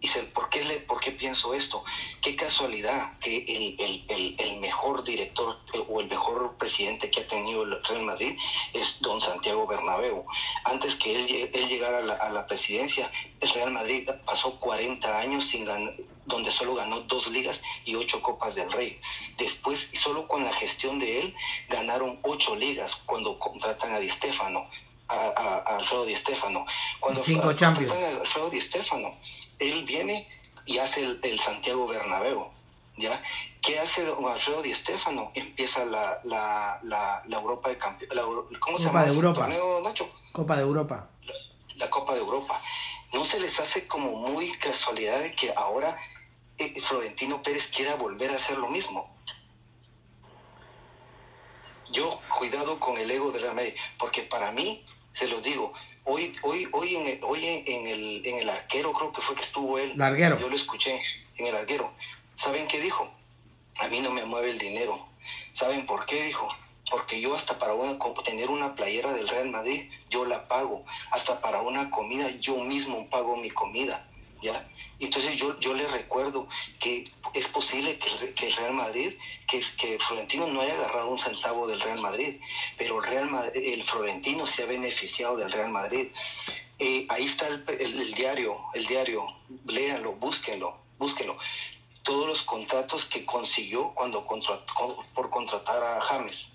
[SPEAKER 4] Y se- ¿por, qué le, ¿Por qué pienso esto? Qué casualidad que el, el, el, el mejor director eh, o el mejor presidente que ha tenido el Real Madrid es don Santiago Bernabéu. Antes que él, él llegara a la, a la presidencia, el Real Madrid pasó 40 años sin ganar, donde solo ganó dos ligas y ocho copas del Rey. Después, solo con la gestión de él, ganaron ocho ligas cuando contratan a Di Stéfano, a, a- a Alfredo Di Stéfano. Cuando
[SPEAKER 1] Cinco
[SPEAKER 4] a-
[SPEAKER 1] Champions.
[SPEAKER 4] contratan a Alfredo Di Stéfano, él viene y hace el, el Santiago Bernabéu. ¿Ya? ¿Qué hace don Alfredo Di Stéfano? Empieza la, la, la, la Europa de Campeones. ¿Cómo se
[SPEAKER 1] Copa
[SPEAKER 4] llama
[SPEAKER 1] de Europa.
[SPEAKER 4] torneo, Nacho?
[SPEAKER 1] Copa de Europa.
[SPEAKER 4] la Copa de Europa. ¿No se les hace como muy casualidad de que ahora eh, Florentino Pérez quiera volver a hacer lo mismo? Yo, cuidado con el ego del Real Madrid, porque para mí, se los digo, hoy, hoy, hoy, en, el, hoy en, el, en el arquero, creo que fue que estuvo él,
[SPEAKER 1] Larguero.
[SPEAKER 4] yo lo escuché en el arquero. ¿Saben qué dijo? A mí no me mueve el dinero. ¿Saben por qué? Dijo. Porque yo hasta para una, tener una playera del Real Madrid, yo la pago. Hasta para una comida, yo mismo pago mi comida. ¿Ya? Entonces yo, yo le recuerdo que es posible que, el que el Real Madrid, que, que Florentino no haya agarrado un centavo del Real Madrid, pero el, Real Madrid, el Florentino se ha beneficiado del Real Madrid. Eh, ahí está el, el- el diario, el diario, léanlo, búsquenlo, búsquenlo. Todos los contratos que consiguió cuando por contratar a James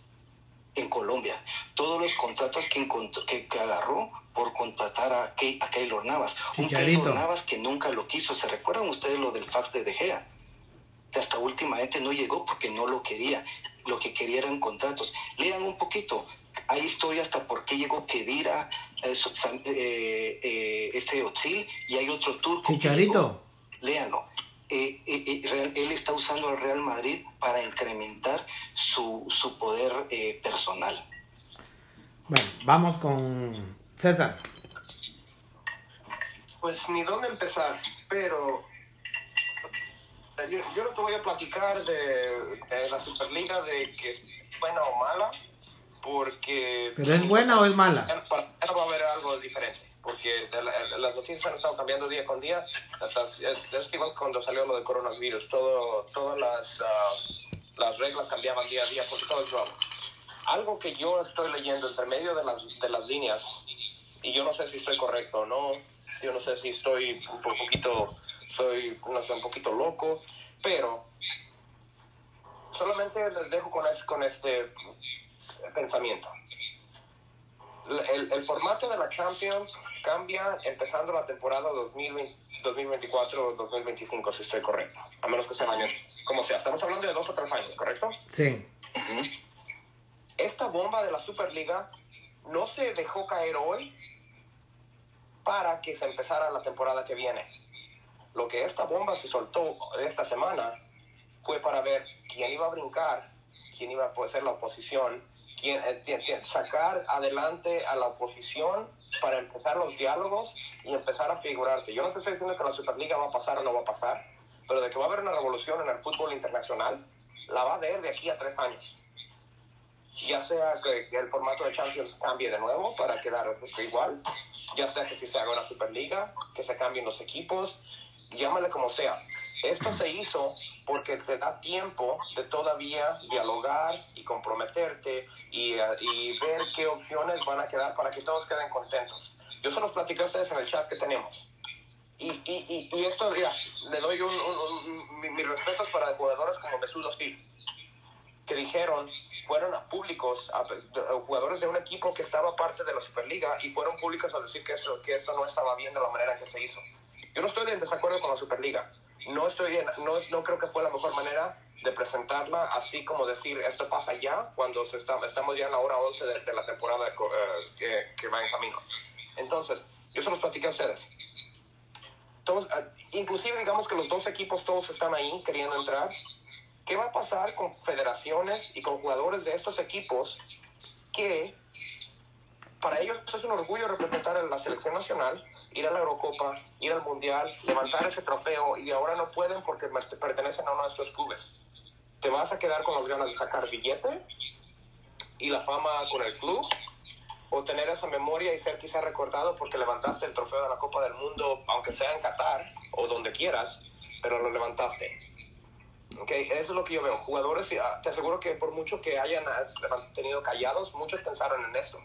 [SPEAKER 4] en Colombia, todos los contratos que, encontró- que, que agarró por contratar a, Key- a Keylor Navas, un
[SPEAKER 1] Chicharito.
[SPEAKER 4] Keylor Navas que nunca lo quiso. ¿Se recuerdan ustedes lo del fax de De Gea? Que hasta últimamente no llegó porque no lo quería. Lo que quería eran contratos. Lean un poquito. Hay historia hasta por qué llegó Kedira, eh, eh, eh, este Otzil, y hay otro turco.
[SPEAKER 1] Chicharito.
[SPEAKER 4] llegó. Léanlo. eh, eh, él está usando al Real Madrid para incrementar su, su poder personal.
[SPEAKER 1] Bueno, vamos con César.
[SPEAKER 2] Pues ni dónde empezar, pero yo, yo no te voy a platicar de, la Superliga, de que es buena o mala, porque...
[SPEAKER 1] ¿Pero es buena o es mala?
[SPEAKER 2] Ya va a haber algo diferente, porque las noticias han estado cambiando día con día, hasta es igual cuando salió lo del coronavirus, todo, todas las, ah, las reglas cambiaban día a día, porque todo es nuevo. Algo que yo estoy leyendo entre medio de las, de las líneas, y yo no sé si estoy correcto o no, yo no sé si estoy un poquito soy no sé, un poquito loco, pero solamente les dejo con, con este pensamiento. El, el, formato de la Champions cambia empezando la temporada 2024 o 2025, si estoy correcto. A menos que sea año. Como sea, estamos hablando de dos o tres años, ¿correcto?
[SPEAKER 1] Sí.
[SPEAKER 2] Esta bomba de la Superliga no se dejó caer hoy para que se empezara la temporada que viene. Lo que esta bomba se soltó esta semana fue para ver quién iba a brincar, quién iba a ser la oposición, sacar adelante a la oposición para empezar los diálogos y empezar a figurarte. Yo no te estoy diciendo que la Superliga va a pasar o no va a pasar, pero de que va a haber una revolución en el fútbol internacional, la va a haber de aquí a tres años. Ya sea que el formato de Champions cambie de nuevo para quedar igual, ya sea que si se haga una Superliga, que se cambien los equipos, llámale como sea. Esto se hizo porque te da tiempo de todavía dialogar y comprometerte y, eh, y, ver qué opciones van a quedar para que todos queden contentos. Yo se los platiqué a ustedes en el chat que tenemos. Y, y, y esto, ya, le doy un, un, mis respetos para jugadores como Mesut Özil, que dijeron, fueron a públicos, a, jugadores de un equipo que estaba parte de la Superliga y fueron públicos a decir que esto, que esto no estaba bien de la manera en que se hizo. Yo no estoy en desacuerdo con la Superliga. No, estoy no, no creo que fue la mejor manera de presentarla, así como decir esto pasa ya, cuando se está, estamos ya en la hora 11 de, la temporada eh, que, que, va en camino. Entonces, yo se los platiqué a ustedes. Todos, eh, inclusive digamos que los dos equipos todos están ahí queriendo entrar. ¿Qué va a pasar con federaciones y con jugadores de estos equipos que para ellos es un orgullo representar a la selección nacional, ir a la Eurocopa, ir al Mundial, levantar ese trofeo y ahora no pueden porque pertenecen a uno de estos clubes. Te vas a quedar con las ganas de sacar billete y la fama con el club o tener esa memoria y ser quizá recordado porque levantaste el trofeo de la Copa del Mundo, aunque sea en Qatar o donde quieras, pero lo levantaste. Okay, eso es lo que yo veo. Jugadores, ah, te aseguro que por mucho que hayan tenido callados, muchos pensaron en esto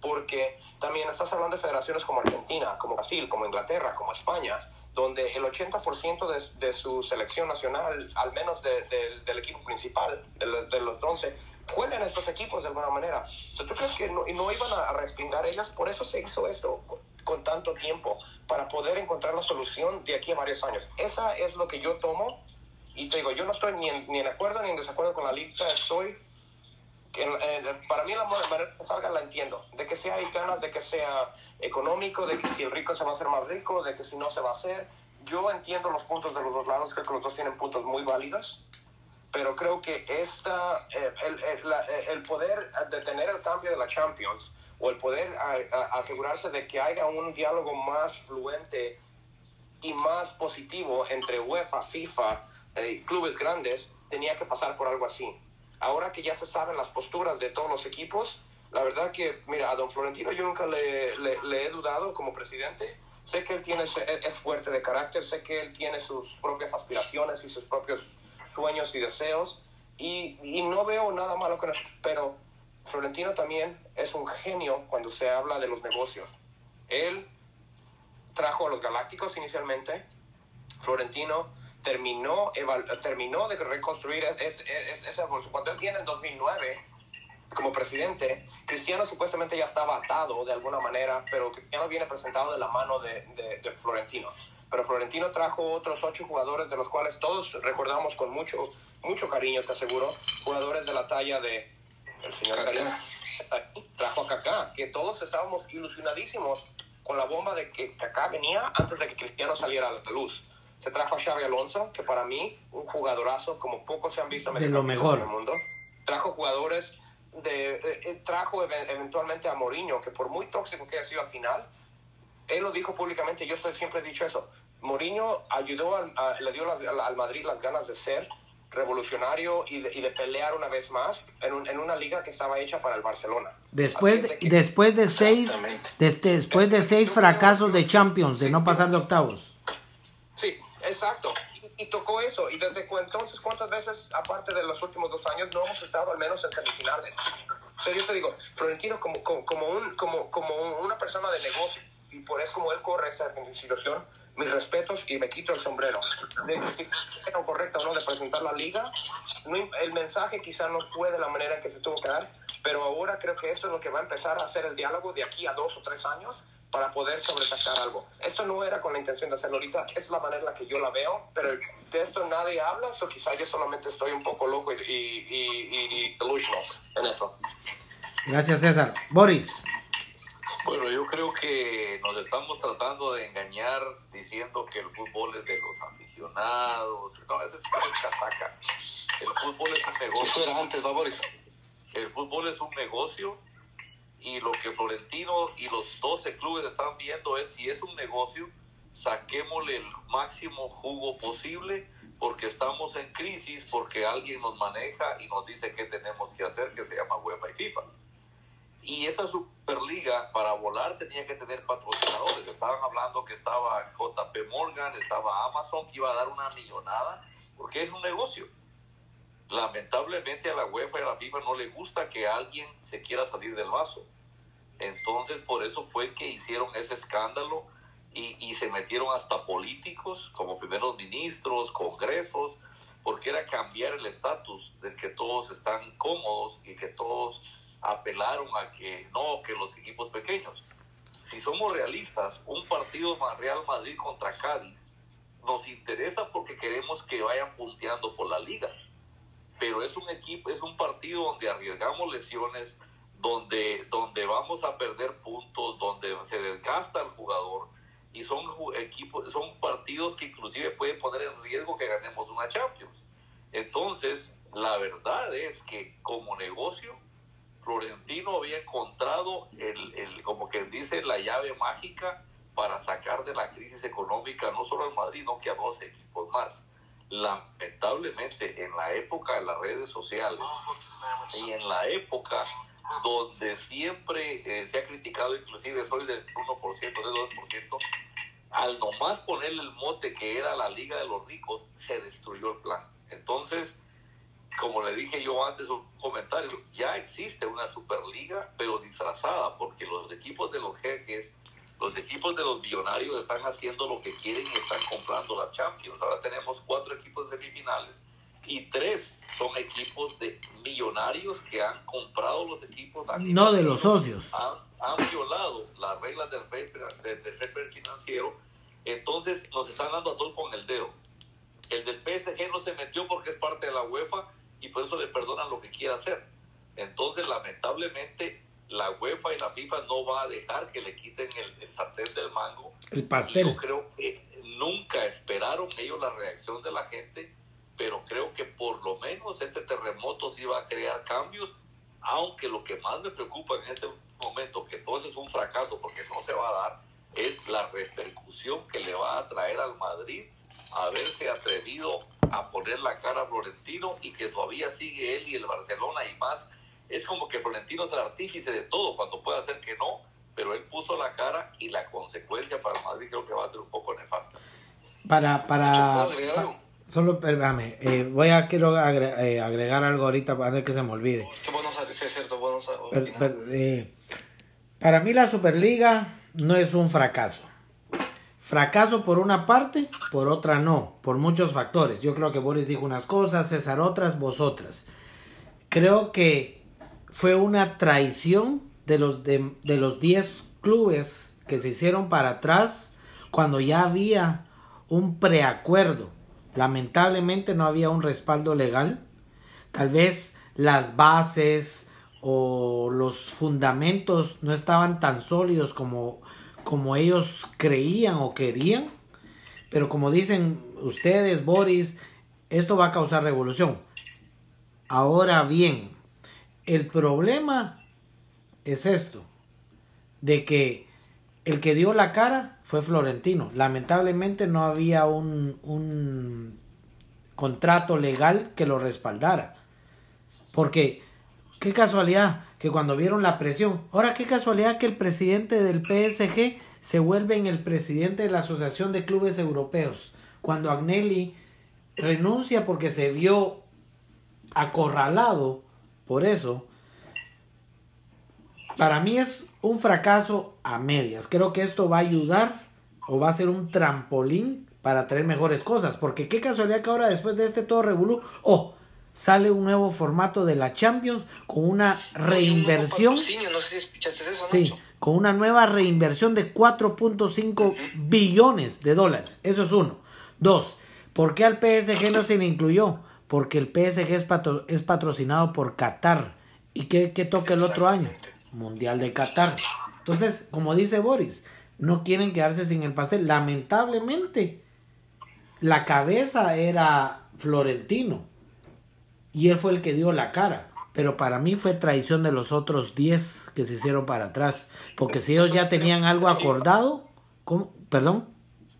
[SPEAKER 2] porque también estás hablando de federaciones como Argentina, como Brasil, como Inglaterra, como España, donde el 80% de, de, su selección nacional, al menos del equipo principal, de, los 11, juegan estos equipos de alguna manera. ¿Tú crees que no, no iban a respingar ellas? Por eso se hizo esto con, tanto tiempo, para poder encontrar la solución de aquí a varios años. Esa es lo que yo tomo y te digo, yo no estoy ni en, ni en acuerdo ni en desacuerdo con la lista, estoy para mí la manera que salga la entiendo, de que si hay ganas de que sea económico, de que si el rico se va a hacer más rico, de que si no se va a hacer. Yo entiendo los puntos de los dos lados, creo que los dos tienen puntos muy válidos, pero creo que esta, eh, el, el, el, poder detener el cambio de la Champions o el poder asegurarse de que haya un diálogo más fluente y más positivo entre UEFA, FIFA eh, clubes grandes, tenía que pasar por algo así ahora que ya se saben las posturas de todos los equipos, la verdad que, mira, a don Florentino yo nunca le, he dudado como presidente. Sé que él tiene, es fuerte de carácter, sé que él tiene sus propias aspiraciones y sus propios sueños y deseos, y, y no veo nada malo con él, pero Florentino también es un genio cuando se habla de los negocios. Él trajo a los Galácticos inicialmente, Florentino terminó, terminó de reconstruir ese, ese, cuando él viene en 2009 como presidente, Cristiano supuestamente ya estaba atado de alguna manera, pero Cristiano viene presentado de la mano de, de, Florentino. Pero Florentino trajo otros ocho jugadores, de los cuales todos recordamos con mucho, mucho cariño, te aseguro, jugadores de la talla de el señor Kaká. Trajo a Kaká, que todos estábamos ilusionadísimos con la bomba de que Kaká venía antes de que Cristiano saliera a la luz Se trajo a Xavi Alonso, que para mí, un jugadorazo como pocos se han visto
[SPEAKER 1] de lo mejor.
[SPEAKER 2] en el mundo. Trajo jugadores, de, eh, eh, trajo eventualmente a Mourinho, que por muy tóxico que haya sido al final, él lo dijo públicamente, yo siempre he dicho eso. Mourinho ayudó, a, le dio al Madrid las ganas de ser revolucionario y de, pelear una vez más en, en, una liga que estaba hecha para el Barcelona.
[SPEAKER 1] Después de, después de seis después de seis fracasos de Champions, de no pasar de octavos.
[SPEAKER 2] Exacto. Y, tocó eso. Y desde entonces, ¿cuántas veces, aparte de los últimos dos años, no hemos estado al menos en semifinales? Pero yo te digo, Florentino como, como, un, como, como una persona de negocio, y por eso como él corre esa institución, mis respetos y me quito el sombrero. De que si era correcto o no de presentar la liga, el mensaje quizá no fue de la manera en que se tuvo que dar, pero ahora creo que esto es lo que va a empezar a hacer el diálogo de aquí a dos o tres años para poder sobresacar algo. Esto no era con la intención de hacerlo ahorita, es la manera en la que yo la veo, pero de esto nadie habla, o quizá yo solamente estoy un poco loco y, y, y delusional en eso.
[SPEAKER 1] Gracias, César. Boris.
[SPEAKER 3] Bueno, yo creo que nos estamos tratando de engañar diciendo que el fútbol es de los aficionados. No, eso es, casaca. El fútbol es un negocio.
[SPEAKER 4] Eso era antes, Boris.
[SPEAKER 3] El fútbol es un negocio y lo que Florentino y los 12 clubes están viendo es si es un negocio, saquémosle el máximo jugo posible porque estamos en crisis, porque alguien nos maneja y nos dice qué tenemos que hacer, que se llama UEFA y FIFA. Y esa Superliga para volar tenía que tener patrocinadores. Estaban hablando que estaba JP Morgan, estaba Amazon, que iba a dar una millonada, porque es un negocio. Lamentablemente a la UEFA y a la FIFA no le gusta que alguien se quiera salir del vaso. Entonces por eso fue que hicieron ese escándalo y, y se metieron hasta políticos como primeros ministros, congresos, porque era cambiar el estatus de que todos están cómodos y que todos apelaron a que no, que los equipos pequeños. Si somos realistas, un partido Real Madrid contra Cádiz nos interesa porque queremos que vayan punteando por la liga. Pero es un equipo, es un partido donde arriesgamos lesiones, donde, donde vamos a perder puntos, donde se desgasta el jugador y son equipos, son partidos que inclusive pueden poner en riesgo que ganemos una Champions. Entonces, la verdad es que como negocio Florentino había encontrado el, el, como que dice, la llave mágica para sacar de la crisis económica no solo al Madrid, sino que a dos equipos más. Lamentablemente, en la época de las redes sociales y en la época donde siempre eh, se ha criticado, inclusive soy del 1%, del 2%, al nomás ponerle el mote que era la Liga de los Ricos, se destruyó el plan. Entonces, como le dije yo antes un comentario, ya existe una Superliga, pero disfrazada, porque los equipos de los jeques, los equipos de los millonarios están haciendo lo que quieren y están comprando la Champions. Ahora tenemos cuatro equipos de semifinales y tres son equipos de millonarios que han comprado los equipos.
[SPEAKER 1] No de los socios.
[SPEAKER 3] Han, violado las reglas del fair, del financiero. Entonces nos están dando a todos con el dedo. El del PSG no se metió porque es parte de la UEFA y por eso le perdonan lo que quiera hacer. Entonces, lamentablemente, la UEFA y la FIFA no va a dejar que le quiten el, sartén del mango.
[SPEAKER 1] El pastel.
[SPEAKER 3] yo creo que nunca esperaron ellos la reacción de la gente, pero creo que por lo menos este terremoto sí va a crear cambios, aunque lo que más me preocupa en este momento, que todo eso es un fracaso porque no se va a dar, es la repercusión que le va a traer al Madrid haberse atrevido a poner la cara a Florentino y que todavía sigue él y el Barcelona y más. Es como que Florentino es el artífice de todo cuando puede hacer que no, pero él puso la cara y la consecuencia para Madrid creo que va a ser un poco nefasta.
[SPEAKER 1] Para, para, solo perdame, eh, voy a quiero eh, agregar, algo ahorita para que se me olvide. Eh, para mí la Superliga no es un fracaso. Fracaso por una parte, por otra no, por muchos factores. Yo creo que Boris dijo unas cosas, César otras, vosotras. Creo que fue una traición de los de, los 10 clubes que se hicieron para atrás cuando ya había un preacuerdo. Lamentablemente no había un respaldo legal. Tal vez las bases o los fundamentos no estaban tan sólidos como como ellos creían o querían, pero como dicen ustedes, Boris, esto va a causar revolución. Ahora bien, el problema es esto, de que el que dio la cara fue Florentino. Lamentablemente no había un, un contrato legal que lo respaldara. Porque, qué casualidad que cuando vieron la presión, ahora qué casualidad que el presidente del PSG se vuelve en el presidente de la Asociación de Clubes Europeos. Cuando Agnelli renuncia porque se vio acorralado por eso, para mí es un fracaso a medias. Creo que esto va a ayudar o va a ser un trampolín para traer mejores cosas. Porque qué casualidad que ahora después de este todo revolú, oh, sale un nuevo formato de la Champions con una reinversión.
[SPEAKER 4] No sé si eso,
[SPEAKER 1] sí, con una nueva reinversión de 4.5 billones de dólares. Eso es uno. Dos, ¿por qué al PSG no se le incluyó? Porque el PSG es, es patrocinado por Qatar. ¿Y qué, qué toca el otro año? Mundial de Qatar. Entonces, como dice Boris, no quieren quedarse sin el pastel. Lamentablemente, la cabeza era Florentino y él fue el que dio la cara. Pero para mí fue traición de los otros 10 que se hicieron para atrás. Porque si ellos ya tenían algo acordado, ¿cómo? ¿Perdón?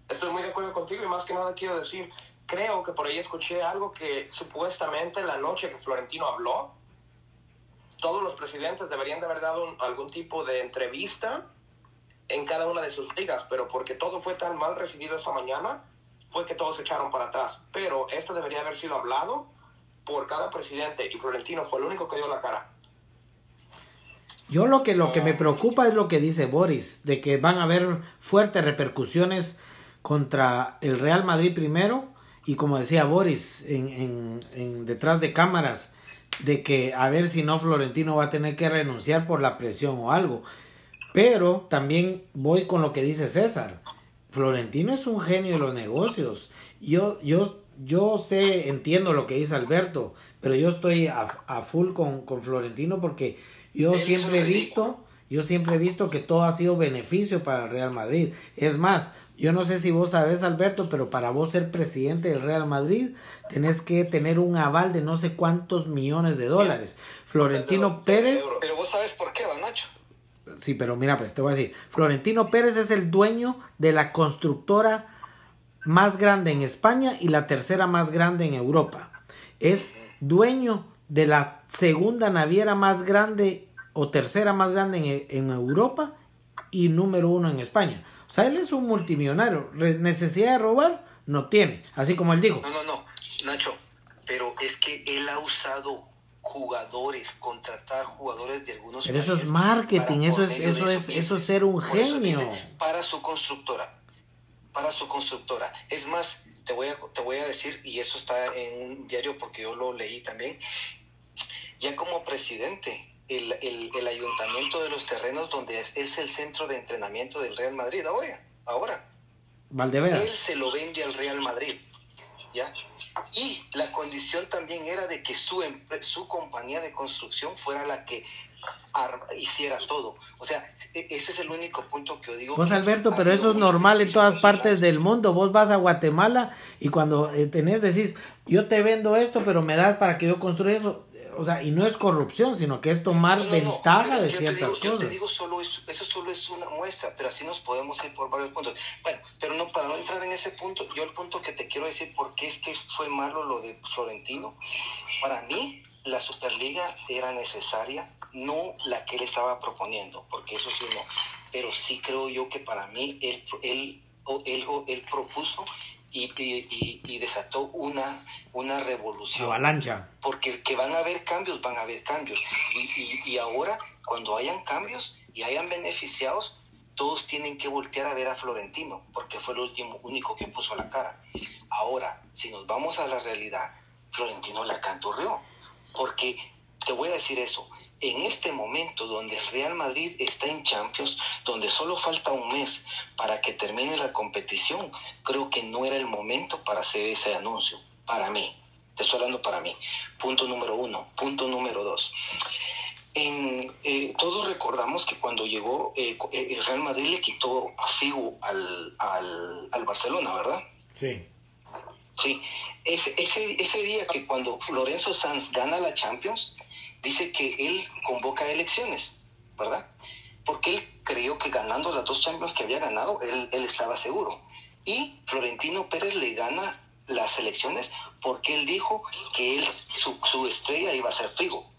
[SPEAKER 2] Estoy muy de acuerdo contigo y más que nada quiero decir, creo que por ahí escuché algo que supuestamente la noche que Florentino habló, todos los presidentes deberían de haber dado algún tipo de entrevista en cada una de sus ligas, pero porque todo fue tan mal recibido esa mañana, fue que todos se echaron para atrás. Pero esto debería haber sido hablado por cada presidente y Florentino fue el único que dio la cara.
[SPEAKER 1] Yo lo que, lo que me preocupa es lo que dice Boris, de que van a haber fuertes repercusiones contra el Real Madrid primero y como decía Boris en, en, detrás de cámaras, de que a ver si no Florentino va a tener que renunciar por la presión o algo. Pero también voy con lo que dice César. Florentino es un genio de los negocios. Yo, yo yo sé, entiendo lo que dice Alberto, pero yo estoy a, full con, con, Florentino porque yo siempre he visto, yo siempre he visto que todo ha sido beneficio para el Real Madrid. Es más, yo no sé si vos sabes, Alberto, pero para vos ser presidente del Real Madrid tenés que tener un aval de no sé cuántos millones de dólares. Florentino Pérez.
[SPEAKER 4] Pero vos sabes por qué, Nacho.
[SPEAKER 1] Sí, pero mira, pues te voy a decir. Florentino Pérez es el dueño de la constructora más grande en España y la tercera más grande en Europa. Es dueño de la segunda naviera más grande o tercera más grande en, Europa y número uno en España. O sea, él es un multimillonario. Necesidad de robar no tiene, así como él dijo.
[SPEAKER 4] No, no, no, Nacho, pero es que él ha usado jugadores, contratar jugadores de algunos
[SPEAKER 1] Pero eso es marketing, eso es eso es eso es ser un genio
[SPEAKER 4] para su constructora para su constructora. Es más, te voy a, te voy a decir, y eso está en un diario porque yo lo leí también, ya como presidente, el, el, ayuntamiento de los terrenos donde es, es, el centro de entrenamiento del Real Madrid ahora, ahora. Él se lo vende al Real Madrid, ¿ya? Y la condición también era de que su, su compañía de construcción fuera la que hiciera todo. O sea, e, ese es el único punto que yo digo.
[SPEAKER 1] Vos, Alberto, pero eso es normal en todas partes del mundo. Vos vas a Guatemala y cuando eh, tenés, decís, yo te vendo esto, pero me das para que yo construya eso. O sea, y no es corrupción, sino que es tomar ventaja de ciertas cosas. Yo
[SPEAKER 4] te digo, solo eso, eso solo es una muestra, pero así nos podemos ir por varios puntos. Bueno, pero no para no entrar en ese punto, yo el punto que te quiero decir, ¿por qué es que fue malo lo de Florentino? Para mí, la Superliga era necesaria, no la que él estaba proponiendo, porque eso sí no, pero sí creo yo que para mí él, él, él, él propuso y, y, desató una, una revolución.
[SPEAKER 1] Avalancha.
[SPEAKER 4] Porque que van a haber cambios, van a haber cambios. Y, y, ahora, cuando hayan cambios y hayan beneficiados, todos tienen que voltear a ver a Florentino, porque fue el último, único que puso la cara. Ahora, si nos vamos a la realidad, Florentino la canturreó porque te voy a decir eso, en este momento donde el Real Madrid está en Champions, donde solo falta un mes para que termine la competición, creo que no era el momento para hacer ese anuncio, para mí. Te estoy hablando para mí. Punto número uno. Punto número dos. En, eh, todos recordamos que cuando llegó eh, eh, el Real Madrid le quitó a Figo al, al, al Barcelona, ¿verdad?
[SPEAKER 1] Sí.
[SPEAKER 4] Sí, ese, ese, ese día que cuando Lorenzo Sanz gana la Champions, dice que él convoca elecciones, ¿verdad? Porque él creyó que ganando las dos Champions que había ganado, él, él estaba seguro. Y Florentino Pérez le gana las elecciones porque él dijo que él, su, su estrella iba a ser Figo,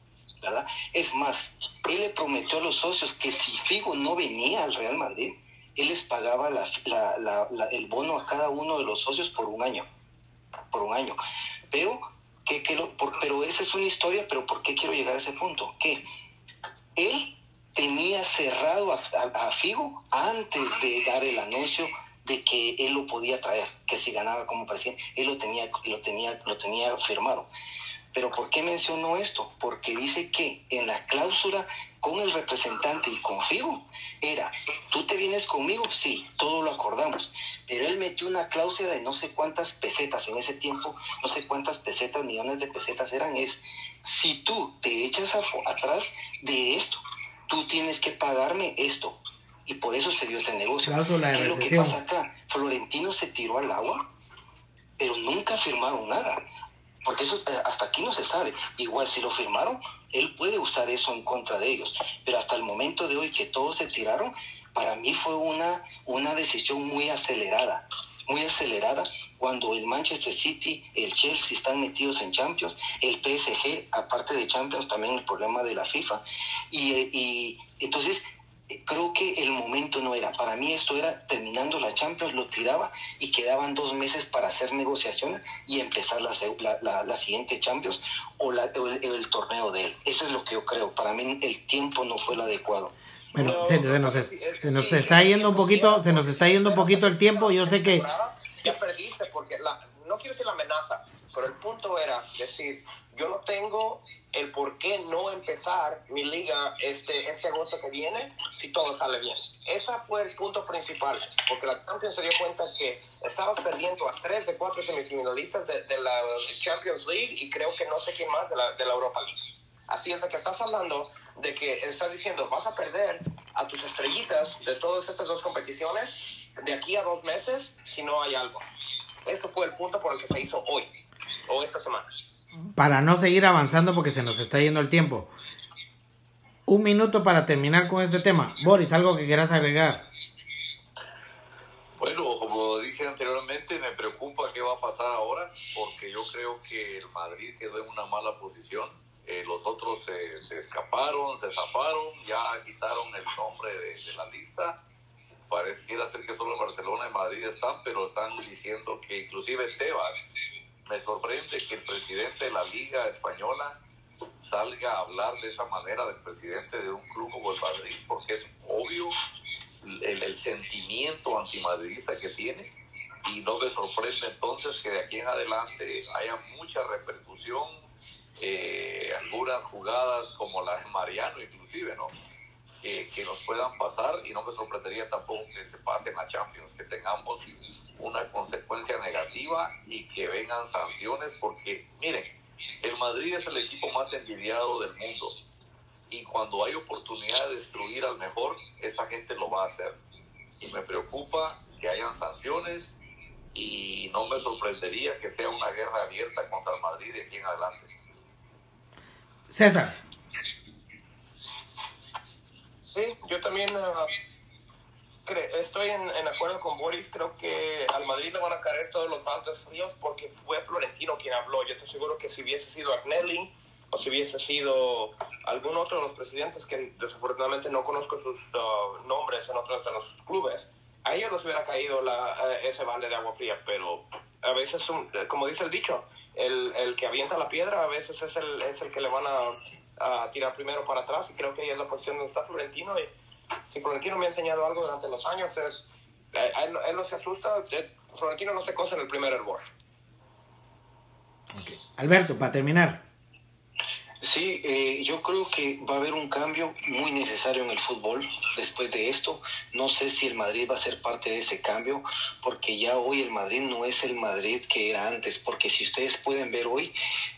[SPEAKER 4] ¿verdad? Es más, él le prometió a los socios que si Figo no venía al Real Madrid, él les pagaba la, el bono a cada uno de los socios por un año, por un año. Pero, que lo, por, pero esa es una historia, pero ¿por qué quiero llegar a ese punto? Que él tenía cerrado a, a, a Figo antes de dar el anuncio de que él lo podía traer, que si ganaba como presidente, él lo tenía, lo tenía, lo tenía firmado. Pero ¿por qué mencionó esto? Porque dice que en la cláusula con el representante y con Figo era, tú te vienes conmigo, sí, todo lo acordamos, pero él metió una cláusula de no sé cuántas pesetas en ese tiempo, no sé cuántas pesetas, millones de pesetas eran, es, si tú te echas a, atrás de esto, tú tienes que pagarme esto, y por eso se dio ese negocio.
[SPEAKER 1] Cláusula de
[SPEAKER 4] ¿Qué es lo que pasa acá? Florentino se tiró al agua, pero nunca firmaron nada. Porque eso eh, hasta aquí no se sabe. Igual si lo firmaron, él puede usar eso en contra de ellos. Pero hasta el momento de hoy que todos se tiraron, para mí fue una, una decisión muy acelerada. Muy acelerada cuando el Manchester City, el Chelsea están metidos en Champions, el PSG, aparte de Champions, también el problema de la FIFA. Y, eh, y entonces creo que el momento no era. Para mí esto era terminando la Champions, lo tiraba y quedaban dos meses para hacer negociaciones y empezar la, la, la, la siguiente Champions o, la, o el, el, torneo de él. Eso es lo que yo creo. Para mí el tiempo no fue el adecuado.
[SPEAKER 1] Bueno, no, se, se, nos, es, se nos está yendo un poquito, se nos está yendo un poquito el tiempo. Yo sé que
[SPEAKER 2] ya perdiste porque la, no quiero decir la amenaza, pero el punto era decir, yo no tengo el por qué no empezar mi liga este, este agosto que viene si todo sale bien. Ese fue el punto principal, porque la Champions se dio cuenta que estabas perdiendo a tres de cuatro semifinalistas de, de la Champions League y creo que no sé quién más de la, de la Europa League. Así es de que estás hablando de que estás diciendo vas a perder a tus estrellitas de todas estas dos competiciones de aquí a dos meses si no hay algo. Eso fue el punto por el que se hizo hoy o esta semana.
[SPEAKER 1] Para no seguir avanzando porque se nos está yendo el tiempo. Un minuto para terminar con este tema. Boris, algo que quieras agregar.
[SPEAKER 3] Bueno, como dije anteriormente, me preocupa qué va a pasar ahora, porque yo creo que el Madrid quedó en una mala posición. Eh, los otros se, se, escaparon, se zafaron, ya quitaron el nombre de, de la lista. Pareciera ser que solo Barcelona y Madrid están, pero están diciendo que inclusive Tebas, me sorprende que el presidente de la Liga Española salga a hablar de esa manera del presidente de un club como el Madrid, porque es obvio el, sentimiento antimadridista que tiene y no me sorprende entonces que de aquí en adelante haya mucha repercusión, eh, algunas jugadas como la de Mariano inclusive, ¿no? Eh, que nos puedan pasar y no me sorprendería tampoco que se pase en la Champions, que tengamos una consecuencia negativa y que vengan sanciones porque, miren, el Madrid es el equipo más envidiado del mundo y cuando hay oportunidad de destruir al mejor, esa gente lo va a hacer. Y me preocupa que hayan sanciones y no me sorprendería que sea una guerra abierta contra el Madrid de aquí en adelante.
[SPEAKER 1] César.
[SPEAKER 2] Sí, yo también uh, estoy en, acuerdo con Boris. Creo que al Madrid le van a caer todos los baldes fríos porque fue Florentino quien habló. Yo estoy seguro que si hubiese sido Agnelli o si hubiese sido algún otro de los presidentes que desafortunadamente no conozco sus uh, nombres en otros de los clubes, a ellos les hubiera caído la, uh, ese balde de agua fría. Pero a veces, como dice el dicho, el, el que avienta la piedra a veces es el, es el que le van a a tirar primero para atrás y creo que ahí es la posición donde está Florentino y si Florentino me ha enseñado algo durante los años es él, él, no se asusta eh, Florentino no se cosa en el primer hervor
[SPEAKER 1] okay. Alberto para terminar
[SPEAKER 4] Sí, eh, yo creo que va a haber un cambio muy necesario en el fútbol después de esto. No sé si el Madrid va a ser parte de ese cambio, porque ya hoy el Madrid no es el Madrid que era antes, porque si ustedes pueden ver hoy,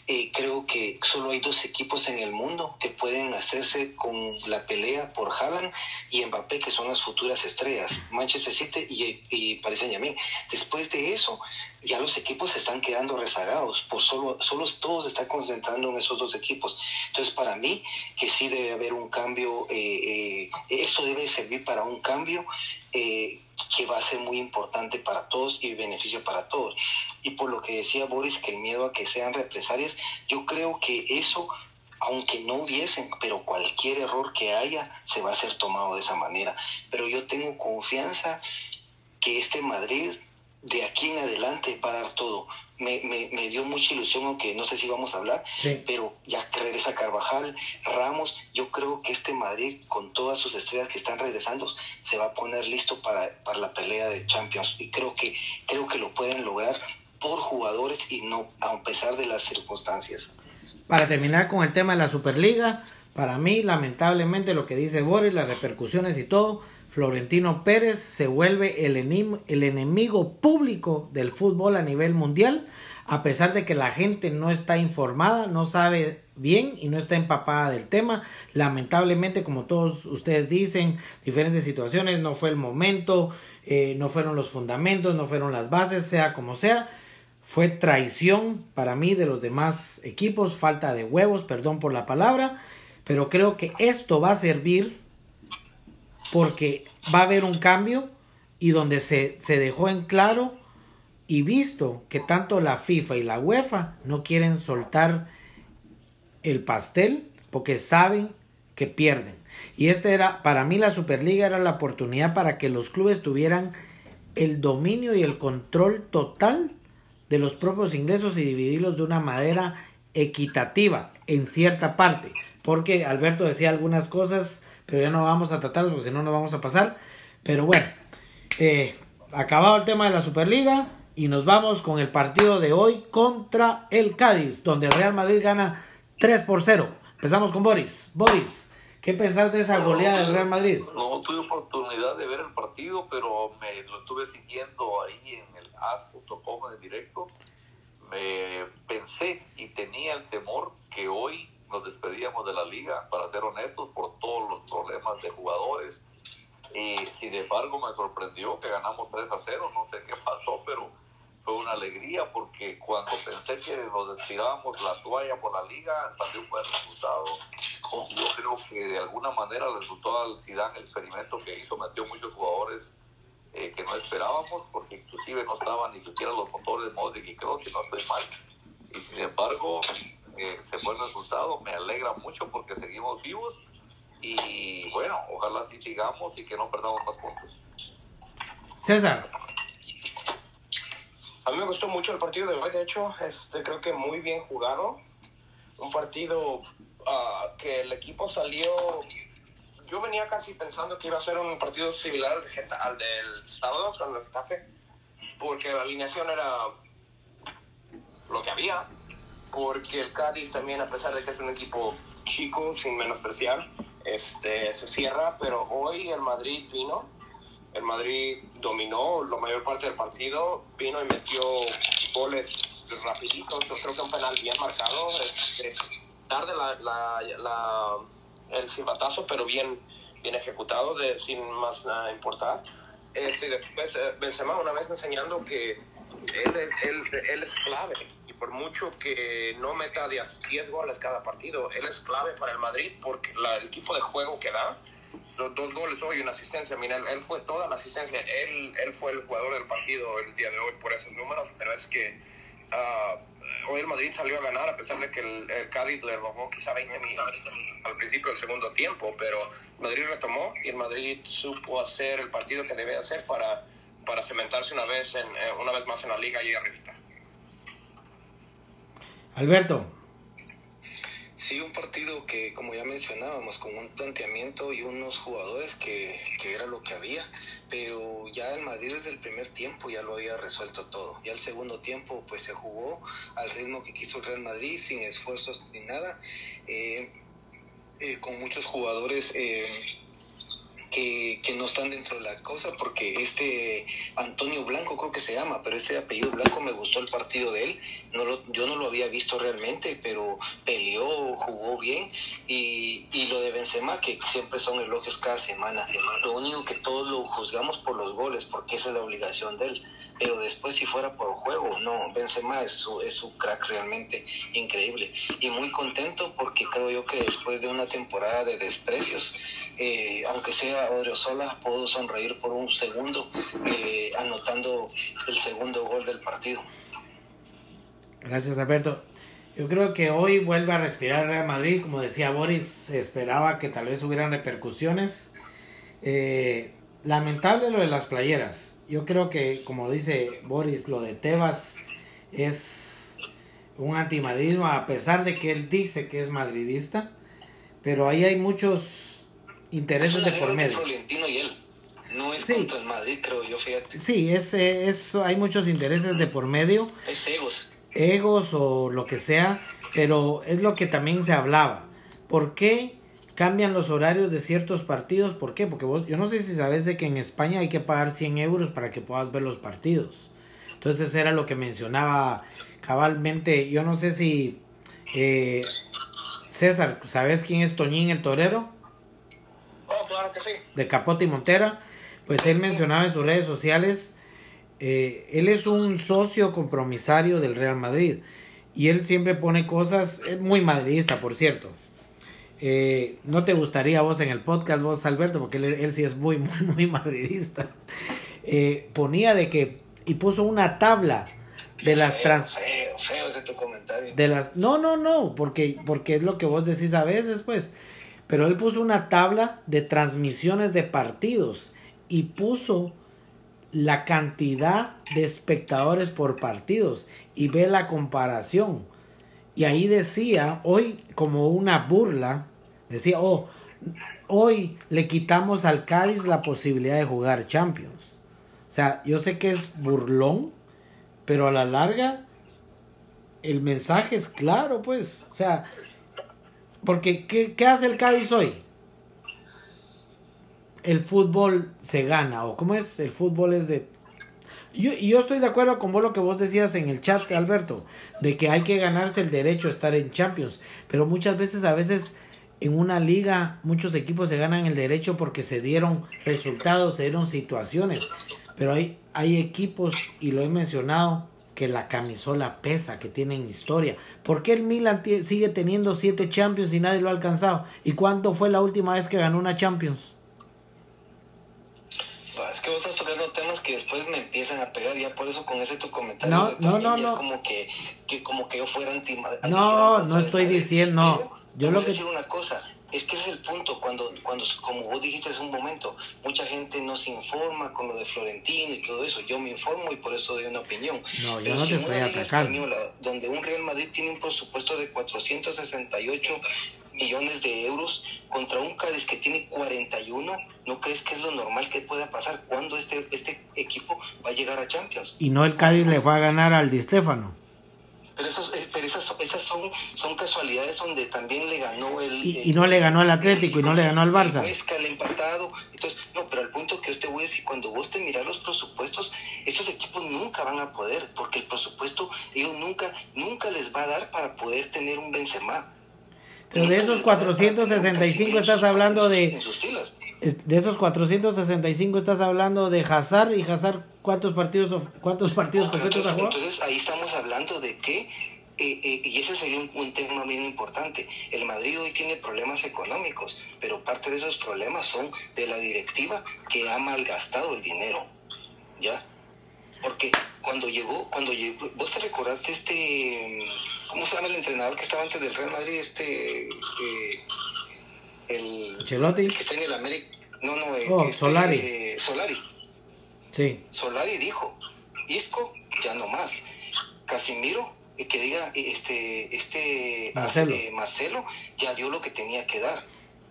[SPEAKER 4] eh, creo que solo hay dos equipos en el mundo que pueden hacerse con la pelea por Haaland y Mbappé, que son las futuras estrellas, Manchester City y, y Paris Saint Germain. Después de eso, ya los equipos se están quedando rezagados, por solo, solo todos están concentrando en esos dos equipos. Entonces, para mí, que sí debe haber un cambio, eh, eh, esto debe servir para un cambio eh, que va a ser muy importante para todos y beneficio para todos. Y por lo que decía Boris, que el miedo a que sean represalias, yo creo que eso, aunque no hubiesen, pero cualquier error que haya, se va a ser tomado de esa manera. Pero yo tengo confianza que este Madrid de aquí en adelante va a dar todo. Me, me, me, dio mucha ilusión, aunque no sé si vamos a hablar, sí. pero ya que regresa Carvajal, Ramos, yo creo que este Madrid, con todas sus estrellas que están regresando, se va a poner listo para, para la pelea de Champions. Y creo que, creo que lo pueden lograr por jugadores y no a pesar de las circunstancias.
[SPEAKER 1] Para terminar con el tema de la Superliga, para mí, lamentablemente, lo que dice Boris, las repercusiones y todo, Florentino Pérez se vuelve el, el enemigo público del fútbol a nivel mundial, a pesar de que la gente no está informada, no sabe bien y no está empapada del tema. Lamentablemente, como todos ustedes dicen, diferentes situaciones, no fue el momento, eh, no fueron los fundamentos, no fueron las bases, sea como sea. Fue traición para mí de los demás equipos, falta de huevos, perdón por la palabra, pero creo que esto va a servir porque va a haber un cambio y donde se, se dejó en claro y visto que tanto la FIFA y la UEFA no quieren soltar el pastel porque saben que pierden. Y este era, para mí la Superliga era la oportunidad para que los clubes tuvieran el dominio y el control total de los propios ingresos y dividirlos de una manera equitativa en cierta parte. Porque Alberto decía algunas cosas pero ya no vamos a tratarlos porque si no, no vamos a pasar. Pero bueno, eh, acabado el tema de la Superliga y nos vamos con el partido de hoy contra el Cádiz, donde el Real Madrid gana 3 por 0. Empezamos con Boris. Boris, ¿qué pensás de esa goleada del Real Madrid?
[SPEAKER 3] No tuve oportunidad de ver el partido, pero me lo estuve siguiendo ahí en el as.com de directo. Me pensé y tenía el temor que hoy nos despedíamos de la liga, para ser honestos, por todos los problemas de jugadores. Y sin embargo me sorprendió que ganamos 3 a 0, no sé qué pasó, pero fue una alegría porque cuando pensé que nos destirábamos la toalla por la liga, salió un buen resultado. Yo creo que de alguna manera el resultado al Zidane, el experimento que hizo, metió muchos jugadores eh, que no esperábamos, porque inclusive no estaban ni siquiera los motores Modric y Kroos, si no estoy mal. Y sin embargo, eh, se fue el resultado, me alegra mucho porque seguimos vivos y bueno, ojalá así sigamos y que no perdamos más puntos.
[SPEAKER 1] César.
[SPEAKER 2] A mí me gustó mucho el partido de hoy, de hecho, este, creo que muy bien jugado. Un partido uh, que el equipo salió... Yo venía casi pensando que iba a ser un partido similar al, de, al del sábado con el Getafe, porque la alineación era lo que había porque el Cádiz también, a pesar de que es un equipo chico, sin menospreciar, este, se cierra, pero hoy el Madrid vino, el Madrid dominó la mayor parte del partido, vino y metió goles rapiditos, creo que un penal bien marcado, este, tarde la, la, la, el silbatazo, pero bien, bien ejecutado, de, sin más nada importar. Este, después eh, Benzema una vez enseñando que él, él, él es clave por mucho que no meta 10, 10 goles cada partido, él es clave para el Madrid porque el tipo de juego que da, dos, goles hoy, una asistencia, mira, él, fue toda la asistencia, él, él fue el jugador del partido el día de hoy por esos números, pero es que uh, hoy el Madrid salió a ganar a pesar de que el, el Cádiz le robó quizá 20 minutos al principio del segundo tiempo, pero Madrid retomó y el Madrid supo hacer el partido que debe hacer para, para cementarse una vez, en, eh, una vez más en la liga y arribita.
[SPEAKER 1] Alberto.
[SPEAKER 4] Sí, un partido que, como ya mencionábamos, con un planteamiento y unos jugadores que, que, era lo que había, pero ya el Madrid desde el primer tiempo ya lo había resuelto todo. Ya el segundo tiempo pues se jugó al ritmo que quiso el Real Madrid, sin esfuerzos, sin nada, eh, eh, con muchos jugadores eh, que, que, no están dentro de la cosa, porque este Antonio Blanco creo que se llama, pero este apellido Blanco me gustó el partido de él, no lo, yo no lo había visto realmente, pero peleó, jugó bien, y, y lo de Benzema, que siempre son elogios cada semana, lo único que todos lo juzgamos por los goles, porque esa es la obligación de él, pero después si fuera por juego, no, Benzema es su, es su crack realmente increíble, y muy contento porque creo yo que después de una temporada de desprecios, eh, aunque sea Odriozola, puedo sonreír por un segundo eh, anotando el segundo gol del partido.
[SPEAKER 1] Gracias Alberto. Yo creo que hoy vuelve a respirar Real Madrid, como decía Boris, se esperaba que tal vez hubieran repercusiones. Eh, lamentable lo de las playeras. Yo creo que, como dice Boris, lo de Tebas es un antimadridismo, a pesar de que él dice que es madridista, pero ahí hay muchos intereses de por medio.
[SPEAKER 4] Y él. No es contra el Madrid, creo yo, fíjate.
[SPEAKER 1] Sí, es, es, hay muchos intereses de por medio.
[SPEAKER 4] Es egos.
[SPEAKER 1] Egos o lo que sea, pero es lo que también se hablaba. ¿Por qué cambian los horarios de ciertos partidos? ¿Por qué? Porque vos, yo no sé si sabes de que en España hay que pagar 100 euros para que puedas ver los partidos. Entonces era lo que mencionaba cabalmente. Yo no sé si... Eh, César, ¿sabes quién es Toñín el Torero?
[SPEAKER 2] Claro que sí.
[SPEAKER 1] De Capote y Montera. Pues él mencionaba en sus redes sociales, eh, él es un socio compromisario del Real Madrid. Y él siempre pone cosas, es muy madridista, por cierto. Eh, no te gustaría vos en el podcast, vos Alberto, porque él, él sí es muy, muy, muy madridista. Eh, ponía de que, y puso una tabla de las
[SPEAKER 4] Feo,
[SPEAKER 1] trans
[SPEAKER 4] feo, feo ese tu comentario.
[SPEAKER 1] de las no no no porque porque es lo que vos decís a veces pues pero él puso una tabla de transmisiones de partidos y puso la cantidad de espectadores por partidos y ve la comparación y ahí decía hoy como una burla decía oh hoy le quitamos al Cádiz la posibilidad de jugar Champions o sea yo sé que es burlón pero a la larga el mensaje es claro, pues. O sea, porque ¿qué, qué hace el Cádiz hoy? El fútbol se gana, o cómo es, el fútbol es de... Yo, y yo estoy de acuerdo con vos lo que vos decías en el chat, Alberto, de que hay que ganarse el derecho a estar en Champions, pero muchas veces, a veces, en una liga, muchos equipos se ganan el derecho porque se dieron resultados, se dieron situaciones, pero hay, hay equipos, y lo he mencionado, que la camisola pesa, que tienen historia. ¿Por qué el Milan sigue teniendo siete Champions y nadie lo ha alcanzado? ¿Y cuándo fue la última vez que ganó una Champions?
[SPEAKER 4] Es que vos estás tocando temas que después me empiezan a pegar, ya por eso con ese tu comentario.
[SPEAKER 1] No, no, no.
[SPEAKER 4] Es como que, que como que yo fuera anti
[SPEAKER 1] No, no estoy diciendo, no.
[SPEAKER 4] Yo lo
[SPEAKER 1] que-
[SPEAKER 4] decir una cosa, es que ese es el punto, cuando, cuando, como vos dijiste hace un momento, mucha gente no se informa con lo de Florentino y todo eso. Yo me informo y por eso doy una opinión.
[SPEAKER 1] No, yo
[SPEAKER 4] Pero
[SPEAKER 1] no
[SPEAKER 4] si
[SPEAKER 1] te estoy
[SPEAKER 4] una liga española, donde un Real Madrid tiene un presupuesto de 468 millones de euros contra un Cádiz que tiene 41, ¿no crees que es lo normal que pueda pasar? cuando este, este equipo va a llegar a Champions?
[SPEAKER 1] Y no el Cádiz le fue a ganar al Di Stefano.
[SPEAKER 4] Pero, esos, eh, pero esas, esas son, son casualidades donde también le ganó el...
[SPEAKER 1] Y,
[SPEAKER 4] el-
[SPEAKER 1] y no le ganó al Atlético y no le ganó al
[SPEAKER 4] el
[SPEAKER 1] Barça.
[SPEAKER 4] Huesca, el empatado. Entonces, no, pero al punto que yo te voy a decir, cuando vos te miras los presupuestos, esos equipos nunca van a poder, porque el presupuesto, ellos nunca, nunca les va a dar para poder tener un Benzema.
[SPEAKER 1] Pero de esos
[SPEAKER 4] les va a dar para tener un
[SPEAKER 1] 465
[SPEAKER 4] Casemiro
[SPEAKER 1] estás hablando de...
[SPEAKER 4] en sus filas.
[SPEAKER 1] De esos 465 estás hablando de Hazard y Hazard cuántos partidos cuántos partidos
[SPEAKER 4] No, pero
[SPEAKER 1] completos ha
[SPEAKER 4] entonces,
[SPEAKER 1] jugado.
[SPEAKER 4] entonces ahí estamos hablando de que, eh, eh, y ese sería un, un tema bien importante, el Madrid hoy tiene problemas económicos, pero parte de esos problemas son de la directiva que ha malgastado el dinero, ¿ya? Porque cuando llegó, cuando llegó, vos te recordaste este, ¿cómo se llama el entrenador que estaba antes del Real Madrid? Este, eh, el,
[SPEAKER 1] Ancelotti.
[SPEAKER 4] el que está en el América, no, no, eh,
[SPEAKER 1] Oh, Solari.
[SPEAKER 4] eh, Solari.
[SPEAKER 1] Sí.
[SPEAKER 4] Solari dijo, Isco ya no más. Casimiro, eh, que diga eh, este, este
[SPEAKER 1] Marcelo.
[SPEAKER 4] eh, Marcelo ya dio lo que tenía que dar,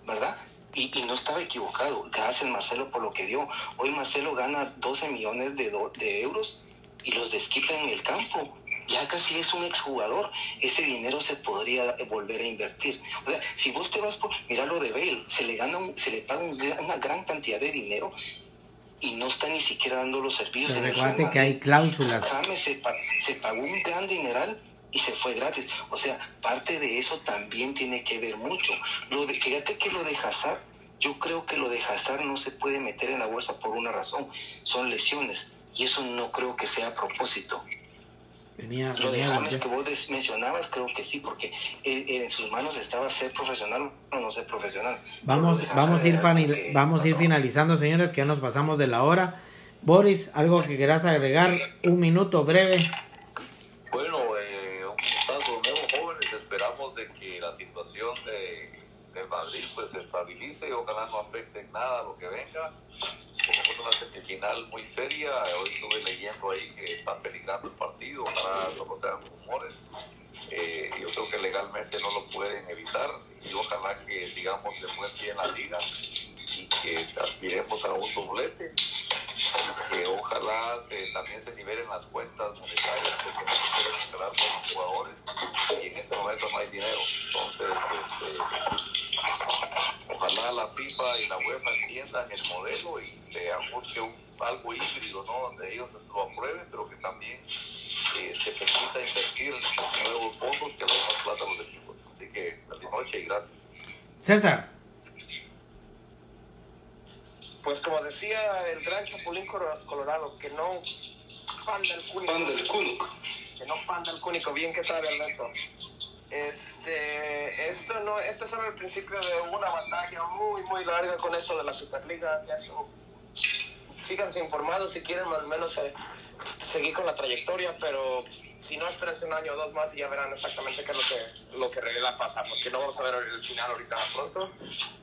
[SPEAKER 4] ¿verdad? Y, y no estaba equivocado. Gracias Marcelo por lo que dio. Hoy Marcelo gana 12 millones de, do- de euros y los desquita en el campo. Ya casi es un exjugador, ese dinero se podría volver a invertir. O sea, si vos te vas por, mira lo de Bale, se le gana, se le paga una gran cantidad de dinero y no está ni siquiera dando los servicios.
[SPEAKER 1] Pero recuerda que hay cláusulas.
[SPEAKER 4] James se, se pagó un gran dineral y se fue gratis. O sea, parte de eso también tiene que ver mucho. Lo de, fíjate que lo de Hazard, yo creo que lo de Hazard no se puede meter en la bolsa por una razón, son lesiones y eso no creo que sea a propósito. Lo de James que vos mencionabas, creo que sí, porque eh, en sus manos estaba ser profesional o no ser profesional.
[SPEAKER 1] Vamos, vamos a ir, vamos a ir finalizando, señores, que ya nos pasamos de la hora. Boris, algo que quieras agregar, un minuto breve.
[SPEAKER 3] Bueno, eh, un gustazo nuevo, jóvenes. Esperamos de que la situación de, del Madrid pues se estabilice. Ojalá no afecte en nada lo que venga como fue una semifinal muy seria, hoy estuve leyendo ahí que están peligrando el partido, ojalá no tengan rumores. Eh, yo creo que legalmente no lo pueden evitar y ojalá que sigamos de buen pie en la liga y que aspiremos a un doblete. Que ojalá también se nivelen las cuentas monetarias que no se quieren con los jugadores y en este momento no hay dinero. Entonces, este, ojalá la FIFA y la UEFA entiendan el modelo y se busque un, algo híbrido, ¿no? Donde ellos lo aprueben, pero que también eh, se permita invertir en nuevos fondos que den más plata a los equipos. Así que, feliz noche y gracias.
[SPEAKER 1] César.
[SPEAKER 2] Pues como decía el gran Chapulín Colorado, que no fan del cúnico.
[SPEAKER 4] Fan del cúnico.
[SPEAKER 2] Que no fan del cúnico, bien que sabe Ernesto. Este, esto no, este es solo el principio de una batalla muy, muy larga con esto de la Superliga. Eso, síganse informados si quieren más o menos eh, seguir con la trayectoria, pero si no, espérense un año o dos más y ya verán exactamente qué es lo que, lo que pasa, porque no vamos a ver el final ahorita pronto.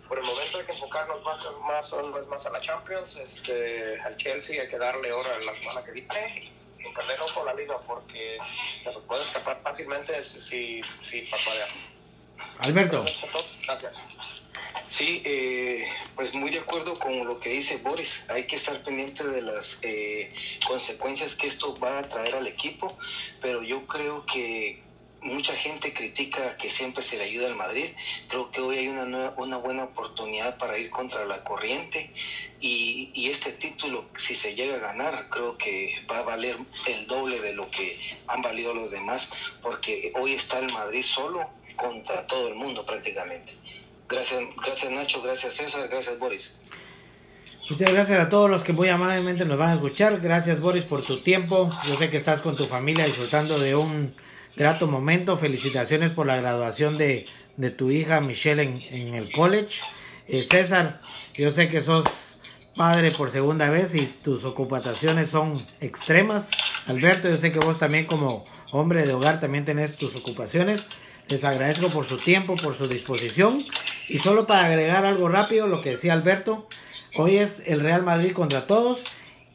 [SPEAKER 2] Por el momento hay que enfocarnos más, más, más a la Champions, este, al Chelsea hay que darle hora la semana que viene perder ojo la liga porque te los puede escapar fácilmente si, si.
[SPEAKER 1] Alberto.
[SPEAKER 2] Gracias.
[SPEAKER 4] Sí, eh, pues muy de acuerdo con lo que dice Boris. Hay que estar pendiente de las eh, consecuencias que esto va a traer al equipo, pero yo creo que mucha gente critica que siempre se le ayuda al Madrid. Creo que hoy hay una, una buena oportunidad para ir contra la corriente y, y, este título, si se llega a ganar, creo que va a valer el doble de lo que han valido los demás, porque hoy está el Madrid solo contra todo el mundo prácticamente. Gracias, gracias Nacho, gracias César, gracias Boris.
[SPEAKER 1] Muchas gracias a todos los que muy amablemente nos van a escuchar. Gracias Boris por tu tiempo. Yo sé que estás con tu familia disfrutando de un grato momento. Felicitaciones por la graduación de, de tu hija Michelle en, en el college. Eh, César, yo sé que sos padre por segunda vez y tus ocupaciones son extremas. Alberto, yo sé que vos también como hombre de hogar también tenés tus ocupaciones. Les agradezco por su tiempo, por su disposición. Y solo para agregar algo rápido, lo que decía Alberto, hoy es el Real Madrid contra todos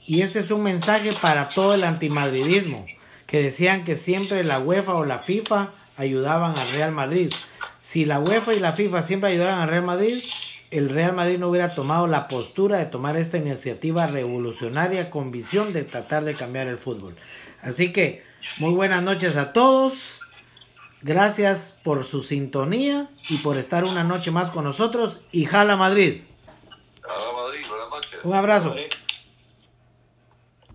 [SPEAKER 1] y este es un mensaje para todo el antimadridismo que decían que siempre la UEFA o la FIFA ayudaban al Real Madrid. Si la UEFA y la FIFA siempre ayudaran al Real Madrid, el Real Madrid no hubiera tomado la postura de tomar esta iniciativa revolucionaria con visión de tratar de cambiar el fútbol. Así que muy buenas noches a todos. Gracias por su sintonía y por estar una noche más con nosotros. Y jala Madrid.
[SPEAKER 3] Jala Madrid, buenas noches.
[SPEAKER 1] Un abrazo.